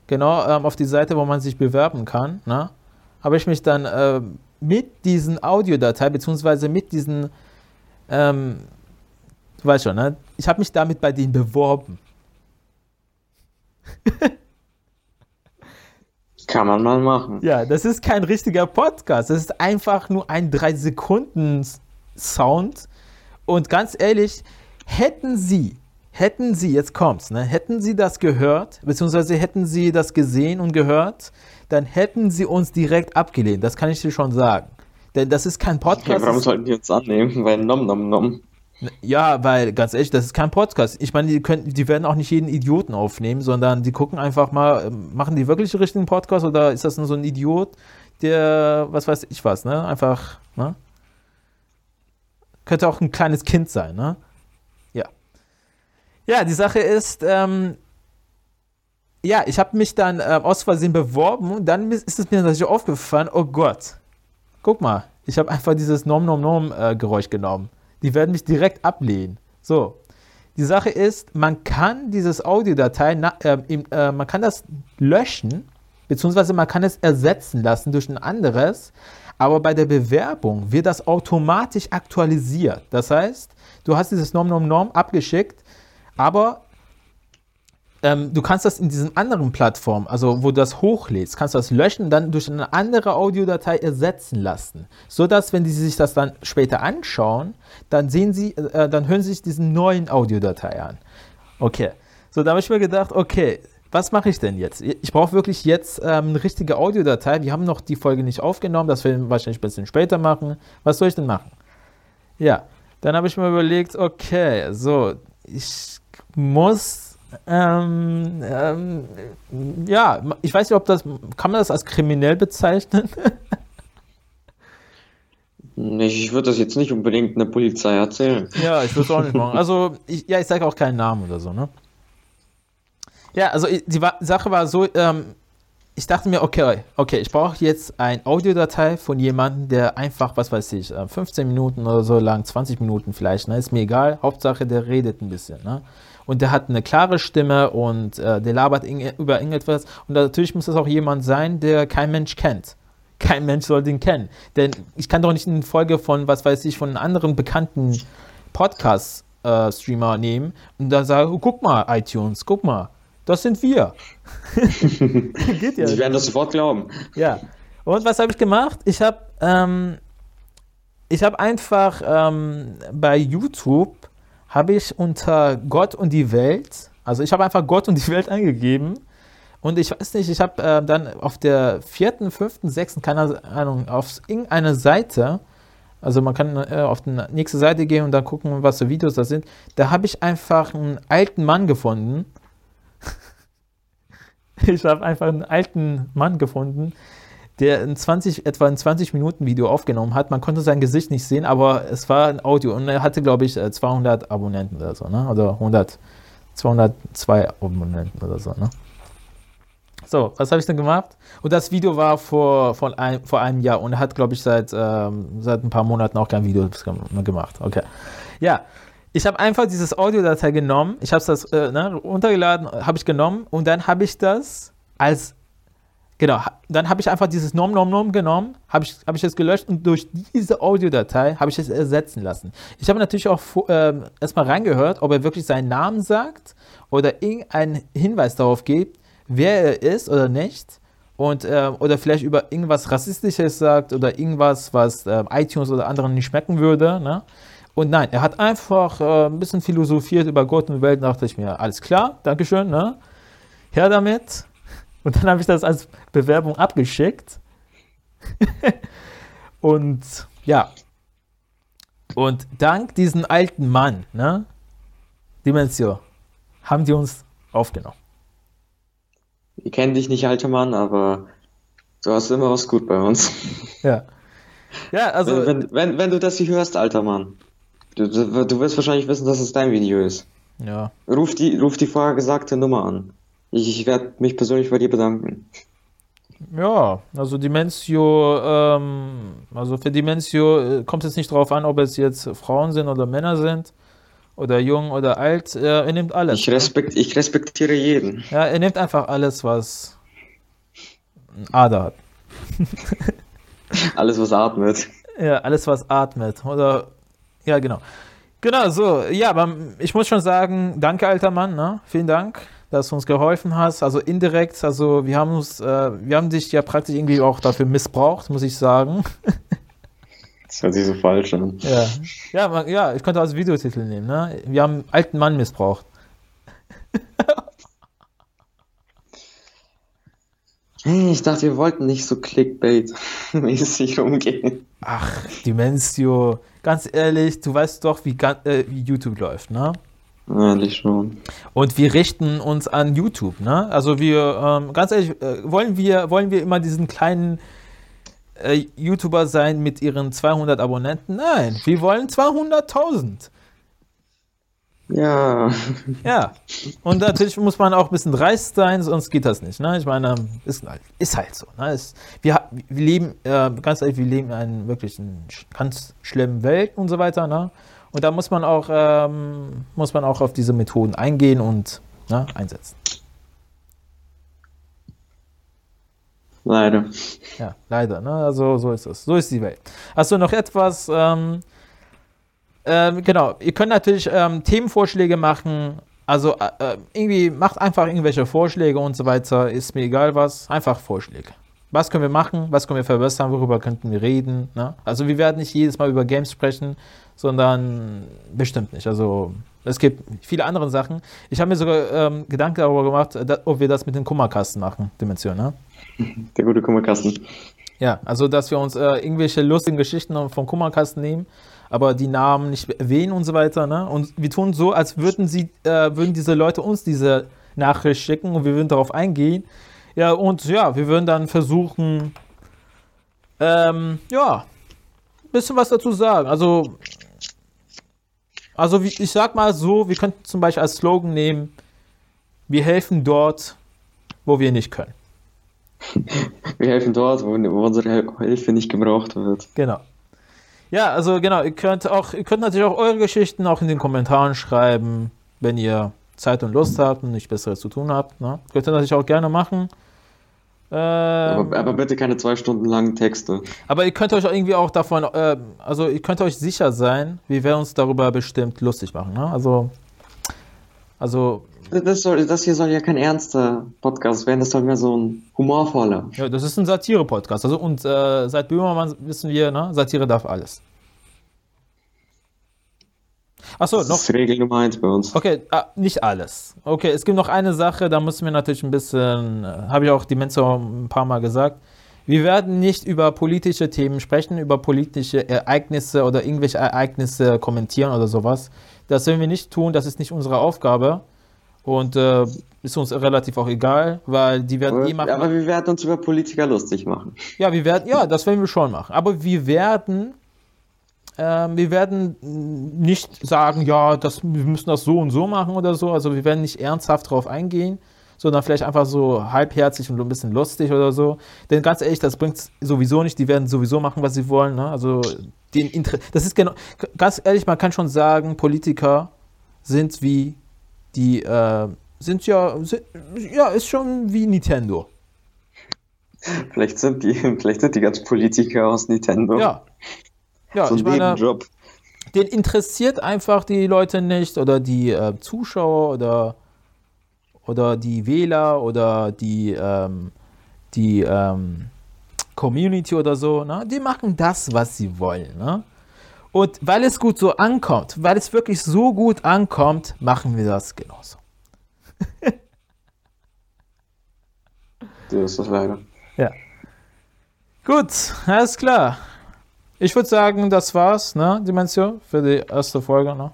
genau ähm, auf die Seite, wo man sich bewerben kann, ne, habe ich mich dann äh, mit diesen Audiodatei, beziehungsweise mit diesen, ähm, du weißt schon, ne, ich habe mich damit bei denen beworben. Kann man mal machen. Ja, das ist kein richtiger Podcast. Das ist einfach nur ein 3 Sekunden Sound. Und ganz ehrlich, hätten Sie, hätten Sie, jetzt kommt's, ne, hätten Sie das gehört, beziehungsweise hätten Sie das gesehen und gehört, dann hätten Sie uns direkt abgelehnt. Das kann ich dir schon sagen. Denn das ist kein Podcast. Ja, warum sollten die uns annehmen? Weil nom nom nom. Ja, weil ganz ehrlich, das ist kein Podcast. Ich meine, die, können, die werden auch nicht jeden Idioten aufnehmen, sondern die gucken einfach mal, machen die wirklich den richtigen Podcast oder ist das nur so ein Idiot, der, was weiß ich was, ne? Einfach, ne? Könnte auch ein kleines Kind sein, ne? Ja. Die Sache ist, ähm, ja, ich habe mich dann äh, aus Versehen beworben und dann ist es mir natürlich aufgefallen, oh Gott, guck mal, ich habe einfach dieses Nom Nom Nom äh, Geräusch genommen. Die werden mich direkt ablehnen. So. Die Sache ist, man kann dieses Audiodatei, äh, äh, man kann das löschen, beziehungsweise man kann es ersetzen lassen durch ein anderes, aber bei der Bewerbung wird das automatisch aktualisiert. Das heißt, du hast dieses Nom Nom Nom abgeschickt, aber ähm, du kannst das in diesen anderen Plattformen, also wo du das hochlädst, kannst du das löschen und dann durch eine andere Audiodatei ersetzen lassen. So dass, wenn die sich das dann später anschauen, dann sehen sie, äh, dann hören sie sich diesen neuen Audiodatei an. Okay. So, da habe ich mir gedacht, okay, was mache ich denn jetzt? Ich brauche wirklich jetzt ähm, eine richtige Audiodatei. Wir haben noch die Folge nicht aufgenommen, das werden wir wahrscheinlich ein bisschen später machen. Was soll ich denn machen? Ja, dann habe ich mir überlegt, okay, so, ich muss ähm, ähm, ja, ich weiß nicht, ob das, kann man das als kriminell bezeichnen? Ich würde das jetzt nicht unbedingt einer Polizei erzählen. Ja, ich würde es auch nicht machen. Also, ich, ja, ich sage auch keinen Namen oder so, ne? Ja, also die Sache war so, ähm, ich dachte mir, okay, okay, ich brauche jetzt ein Audiodatei von jemandem, der einfach, was weiß ich, 15 äh, Minuten oder so lang, 20 Minuten vielleicht, ne? Ist mir egal. Hauptsache, der redet ein bisschen, ne? Und der hat eine klare Stimme und äh, der labert über irgendetwas. Und natürlich muss das auch jemand sein, der kein Mensch kennt. Kein Mensch soll den kennen. Denn ich kann doch nicht eine Folge von, was weiß ich, von einem anderen bekannten Podcast-Streamer äh, nehmen und dann sagen, oh, guck mal, iTunes, guck mal, das sind wir. Geht ja. Sie werden das sofort glauben. Ja. Und was habe ich gemacht? Ich habe ähm, ich habe einfach ähm, bei YouTube habe ich unter Gott und die Welt, also ich habe einfach Gott und die Welt eingegeben und ich weiß nicht, ich habe äh, dann auf der vierten, fünften, sechsten, keine Ahnung, auf irgendeine Seite, also man kann äh, auf die nächste Seite gehen und dann gucken, was für Videos das sind, da habe ich einfach einen alten Mann gefunden. ich habe einfach einen alten Mann gefunden, der ein 20, etwa ein 20 Minuten Video aufgenommen hat. Man konnte sein Gesicht nicht sehen, aber es war ein Audio und er hatte, glaube ich, 200 äh, Abonnenten oder so, ne? Oder 100, 202 Abonnenten oder so, ne? So, was habe ich denn gemacht? Und das Video war vor, vor, ein, vor einem Jahr und er hat, glaube ich, seit, ähm, seit ein paar Monaten auch kein Video gemacht. Okay. Ja, ich habe einfach dieses Audiodatei genommen, ich habe es äh, ne, runtergeladen, habe ich genommen und dann habe ich das als Genau, dann habe ich einfach dieses Nom Nom Nom genommen, habe ich, hab ich es gelöscht und durch diese Audiodatei habe ich es ersetzen lassen. Ich habe natürlich auch äh, erstmal reingehört, ob er wirklich seinen Namen sagt oder irgendeinen Hinweis darauf gibt, wer er ist oder nicht. Und, äh, oder vielleicht über irgendwas Rassistisches sagt oder irgendwas, was äh, iTunes oder anderen nicht schmecken würde. Ne? Und nein, er hat einfach äh, ein bisschen philosophiert über Gott und Welt, dachte ich mir, alles klar, Dankeschön, ne? Her damit. Und dann habe ich das als Bewerbung abgeschickt. und ja. Und dank diesem alten Mann, ne, Dimensio, haben die uns aufgenommen. Ich kenne dich nicht, alter Mann, aber du hast immer was gut bei uns. Ja. Ja, also. Wenn, wenn, wenn, wenn du das hier hörst, alter Mann, du, du, du wirst wahrscheinlich wissen, dass es dein Video ist. Ja. Ruf die, ruf die vorher gesagte Nummer an. Ich, ich werde mich persönlich bei dir bedanken. Ja, also Dimensio, ähm, also für Dimensio äh, kommt es nicht darauf an, ob es jetzt Frauen sind oder Männer sind oder jung oder alt. Er, er nimmt alles. Ich, respekt, ne? ich respektiere jeden. Ja, er nimmt einfach alles, was Ader hat. alles, was atmet. Ja, alles, was atmet. Oder, ja, genau. Genau, so. Ja, aber ich muss schon sagen, danke, alter Mann. Ne? Vielen Dank dass du uns geholfen hast. Also indirekt, also wir haben uns, äh, wir haben dich ja praktisch irgendwie auch dafür missbraucht, muss ich sagen. Das hört sich so falsch an. Ja, ja, man, ja ich könnte als Videotitel nehmen. Ne? Wir haben einen alten Mann missbraucht. Hey, ich dachte, wir wollten nicht so Clickbait-mäßig umgehen. Ach, Dimensio, ganz ehrlich, du weißt doch, wie, äh, wie YouTube läuft, ne? Ehrlich schon. Und wir richten uns an YouTube, ne? Also wir, ähm, ganz ehrlich, äh, wollen wir, wollen wir immer diesen kleinen äh, YouTuber sein mit ihren 200 Abonnenten? Nein, wir wollen 200.000. Ja. Ja. Und natürlich muss man auch ein bisschen dreist sein, sonst geht das nicht. Ne? Ich meine, ist, ist halt so. Ne? Ist, wir, wir leben, äh, ganz ehrlich, wir leben in einer wirklich ganz schlimmen Welt und so weiter. Ne? Und da muss man auch, ähm, muss man auch auf diese Methoden eingehen und ne, einsetzen. Leider. Ja, leider. Ne? Also so ist es. So ist die Welt. Du noch etwas? Ähm, ähm, genau, ihr könnt natürlich ähm, Themenvorschläge machen. Also äh, äh, irgendwie macht einfach irgendwelche Vorschläge und so weiter. Ist mir egal was. Einfach Vorschläge. Was können wir machen? Was können wir verbessern? Worüber könnten wir reden? Ne? Also wir werden nicht jedes Mal über Games sprechen, sondern bestimmt nicht. Also es gibt viele andere Sachen. Ich habe mir sogar ähm, Gedanken darüber gemacht, dass, ob wir das mit den Kummerkasten machen, Dimension, ne? Der gute Kummerkasten. Ja, also dass wir uns äh, irgendwelche lustigen Geschichten vom Kummerkasten nehmen aber die Namen nicht erwähnen und so weiter. Ne? Und wir tun so, als würden sie, äh, würden diese Leute uns diese Nachricht schicken und wir würden darauf eingehen. Ja, und ja, wir würden dann versuchen, ähm, ja, ein bisschen was dazu sagen. Also, also ich sag mal so, wir könnten zum Beispiel als Slogan nehmen, wir helfen dort, wo wir nicht können. Wir helfen dort, wo, wo unsere Hilfe nicht gebraucht wird. Genau. Ja, also genau, ihr könnt auch, ihr könnt natürlich auch eure Geschichten auch in den Kommentaren schreiben, wenn ihr Zeit und Lust habt und nichts Besseres zu tun habt. Ne? Könnt ihr natürlich auch gerne machen. Ähm, aber, aber, bitte keine zwei Stunden langen Texte. Aber ihr könnt euch irgendwie auch davon, äh, also ihr könnt euch sicher sein, wir werden uns darüber bestimmt lustig machen. Ne? Also, also. Das, soll, das hier soll ja kein ernster Podcast werden, das soll mehr so ein humorvoller. Ja, das ist ein Satire-Podcast. Also und äh, seit Böhmermann wissen wir, ne, Satire darf alles. Achso, noch. Das ist Regel Nummer eins bei uns. Okay, ah, nicht alles. Okay, es gibt noch eine Sache, da müssen wir natürlich ein bisschen, habe ich auch die Mensa ein paar Mal gesagt. Wir werden nicht über politische Themen sprechen, über politische Ereignisse oder irgendwelche Ereignisse kommentieren oder sowas. Das werden wir nicht tun, das ist nicht unsere Aufgabe. Und äh, ist uns relativ auch egal, weil die werden aber, eh machen. Aber wir werden uns über Politiker lustig machen. Ja, wir werden, ja, das werden wir schon machen. Aber wir werden wir werden nicht sagen, ja, das, wir müssen das so und so machen oder so. Also wir werden nicht ernsthaft darauf eingehen, sondern vielleicht einfach so halbherzig und ein bisschen lustig oder so. Denn ganz ehrlich, das bringt sowieso nicht. Die werden sowieso machen, was sie wollen. Ne? Also den Inter das ist genau, ganz ehrlich, man kann schon sagen, Politiker sind wie die, äh, sind ja, sind, ja, ist schon wie Nintendo. Vielleicht sind die, vielleicht sind die ganz Politiker aus Nintendo. Ja, ja, so ich meine, den interessiert einfach die Leute nicht oder die äh, Zuschauer oder, oder die Wähler oder die, ähm, die ähm, Community oder so. Ne? Die machen das, was sie wollen. Ne? Und weil es gut so ankommt, weil es wirklich so gut ankommt, machen wir das genauso. so ist das leider. Ja. Gut, alles klar. Ich würde sagen, das war's, ne, Dimension, für die erste Folge, ne?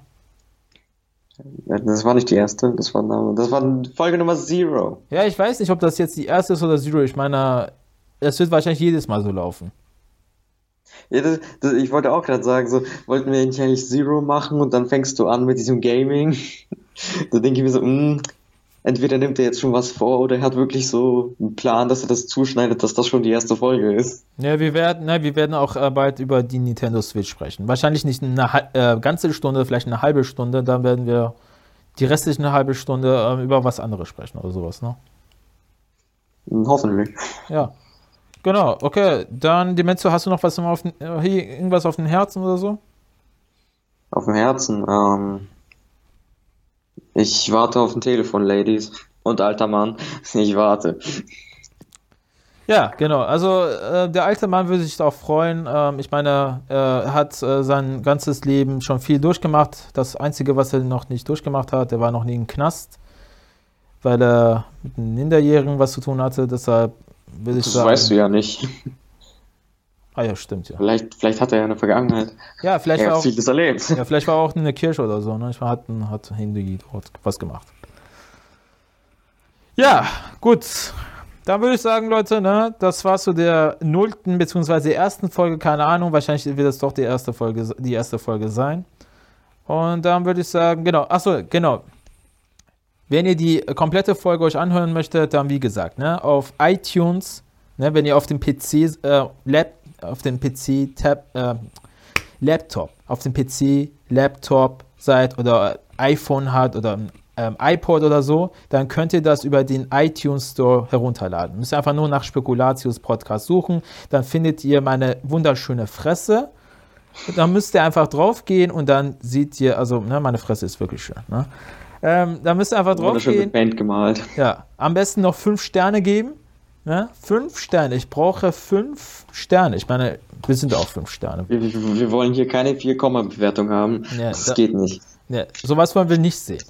Das war nicht die erste, das war, das war Folge Nummer Zero. Ja, ich weiß nicht, ob das jetzt die erste ist oder Zero. Ich meine, es wird wahrscheinlich jedes Mal so laufen. Ja, das, das, ich wollte auch gerade sagen, so wollten wir eigentlich Zero machen und dann fängst du an mit diesem Gaming. da denke ich mir so, mh, hm, entweder nimmt er jetzt schon was vor oder er hat wirklich so einen Plan, dass er das zuschneidet, dass das schon die erste Folge ist. Ja, wir werden, ne, wir werden auch äh, bald über die Nintendo Switch sprechen. Wahrscheinlich nicht eine äh, ganze Stunde, vielleicht eine halbe Stunde. Dann werden wir die restliche halbe Stunde äh, über was anderes sprechen oder sowas, ne? Hm, hoffentlich. Ja. Genau, okay. Dann, Demenzo, hast du noch was auf, äh, irgendwas auf dem Herzen oder so? Auf dem Herzen, ähm. Ich warte auf ein Telefon, Ladies. Und alter Mann, ich warte. Ja, genau. Also äh, der alte Mann würde sich darauf freuen. Ähm, ich meine, er hat äh, sein ganzes Leben schon viel durchgemacht. Das Einzige, was er noch nicht durchgemacht hat, er war noch nie im Knast, weil er mit einem Minderjährigen was zu tun hatte. Deshalb würde ich Das sagen. weißt du ja nicht. Ah ja, stimmt ja. Vielleicht, vielleicht hat er ja eine Vergangenheit. Ja, vielleicht Er war auch, vieles erlebt. ja, vielleicht war auch eine Kirche oder so. Ne? Ich meine, hat, hat Hindi dort was gemacht. Ja, gut. Dann würde ich sagen, Leute, ne, das war zu der nullten bzw. ersten Folge, keine Ahnung, wahrscheinlich wird es doch die erste Folge, die erste Folge sein. Und dann würde ich sagen, genau, achso, genau. Wenn ihr die komplette Folge euch anhören möchtet, dann wie gesagt, ne, auf iTunes, ne, wenn ihr auf dem PC, äh, Lab, auf dem PC Tab, äh, Laptop, auf dem PC, Laptop seid oder iPhone hat oder ähm, iPod oder so, dann könnt ihr das über den iTunes Store herunterladen. Müsst ihr einfach nur nach Spekulatius Podcast suchen, dann findet ihr meine wunderschöne Fresse. Dann müsst ihr einfach draufgehen und dann seht ihr, also ne, meine Fresse ist wirklich schön. Ne? Ähm, da müsst ihr einfach Wunderschön draufgehen. mit Paint gemalt. Ja, am besten noch fünf Sterne geben. Ne? Fünf Sterne. Ich brauche fünf Sterne. Ich meine, wir sind auch fünf Sterne. Wir, wir, wollen hier keine 4-Komma-Bewertung haben. Ja, das da- geht nicht. Ne, sowas wollen wir nicht sehen.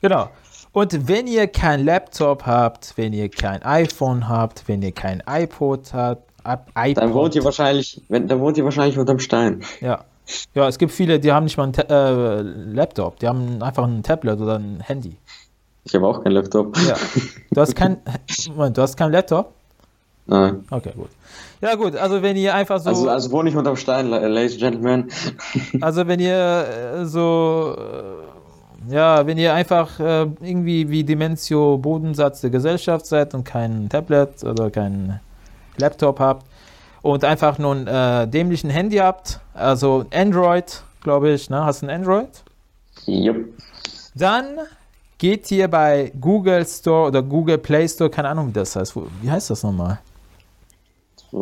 Genau. Und wenn ihr kein Laptop habt, wenn ihr kein iPhone habt, wenn ihr kein iPod habt, Ab- iPod, Dann wohnt ihr wahrscheinlich, wenn, dann wohnt ihr wahrscheinlich unterm Stein. ja. Ja, es gibt viele, die haben nicht mal einen Ta äh, Laptop, die haben einfach ein Tablet oder ein Handy. Ich habe auch keinen Laptop. Ja. Du hast kein, Moment, du hast keinen Laptop? Nein. Okay, gut. Ja, gut, also wenn ihr einfach so. Also, also wohne ich unterm Stein, la- ladies and gentlemen. Also wenn ihr äh, so, äh, ja, wenn ihr einfach äh, irgendwie wie Dimensio Bodensatz der Gesellschaft seid und kein Tablet oder kein Laptop habt und einfach nur ein äh, dämlichen Handy habt, also Android, glaube ich, ne? Hast du ein Android? Jupp. Dann geht ihr bei Google Store oder Google Play Store, keine Ahnung, wie das heißt. Wie heißt das nochmal?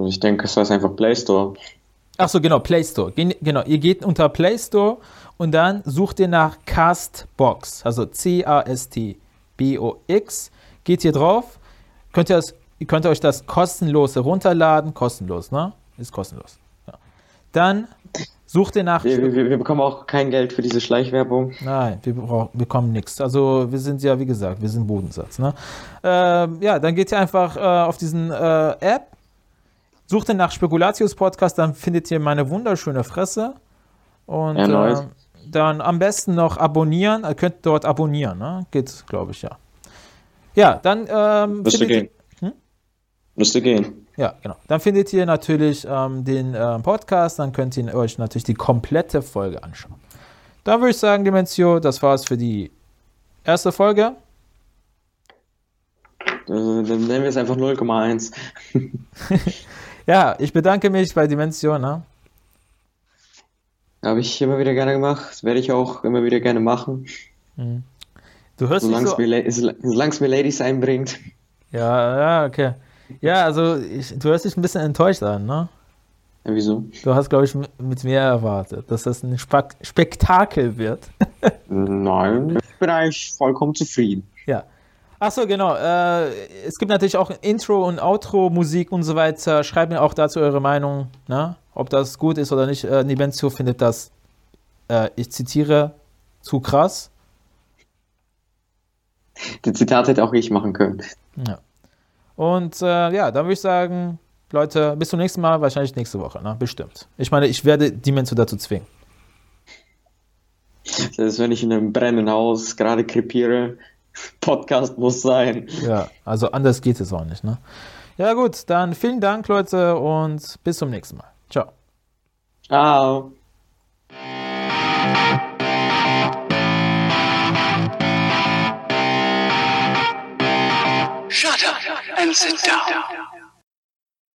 Ich denke, es heißt einfach Play Store. Ach so, genau, Play Store. Gen genau, ihr geht unter Play Store und dann sucht ihr nach Castbox, also C-A-S-T-B-O-X. Geht hier drauf, könnt ihr, das, ihr könnt euch das kostenlos herunterladen. Kostenlos, ne? Ist kostenlos. Ja. Dann sucht ihr nach. Wir, wir, wir bekommen auch kein Geld für diese Schleichwerbung. Nein, wir brauchen, bekommen nichts. Also wir sind ja, wie gesagt, wir sind Bodensatz. Ne? Ähm, ja, dann geht ihr einfach äh, auf diesen äh, App, sucht ihr nach Spekulatius Podcast, dann findet ihr meine wunderschöne Fresse. Und Ja, nice. ähm, dann am besten noch abonnieren. Ihr könnt dort abonnieren, ne? Geht, glaube ich, ja. Ja, dann ähm, Müsste ihr- gehen. Müsste gehen. Ja, genau. Dann findet ihr natürlich ähm, den ähm, Podcast, dann könnt ihr euch natürlich die komplette Folge anschauen. Dann würde ich sagen, Dimensio, das war's für die erste Folge. Dann nennen wir es einfach 0,1. Ja, ich bedanke mich bei Dimensio. Ne? Habe ich immer wieder gerne gemacht. Das werde ich auch immer wieder gerne machen. Du hörst Solange es so. mir, La- solange es mir Ladies einbringt. Ja, ja, okay. Ja, also ich, du hörst dich ein bisschen enttäuscht an, ne? Ja, wieso? Du hast, glaube ich, mit mir erwartet, dass das ein Spak Spektakel wird. Nein, ich bin eigentlich vollkommen zufrieden. Ja. Achso, genau. Äh, es gibt natürlich auch Intro- und Outro-Musik und so weiter. Schreibt mir auch dazu eure Meinung, ne? ob das gut ist oder nicht. Äh, Nibenzio findet das, äh, ich zitiere, zu krass. Das Zitat hätte auch ich machen können. Ja. Und äh, ja, dann würde ich sagen, Leute, bis zum nächsten Mal, wahrscheinlich nächste Woche, ne? bestimmt. Ich meine, ich werde Dimensio dazu zwingen. Selbst wenn ich in einem brennenden Haus gerade krepiere, Podcast muss sein. Ja, also anders geht es auch nicht. Ne? Ja gut, dann vielen Dank, Leute, und bis zum nächsten Mal. Ciao. Ciao. And sit down.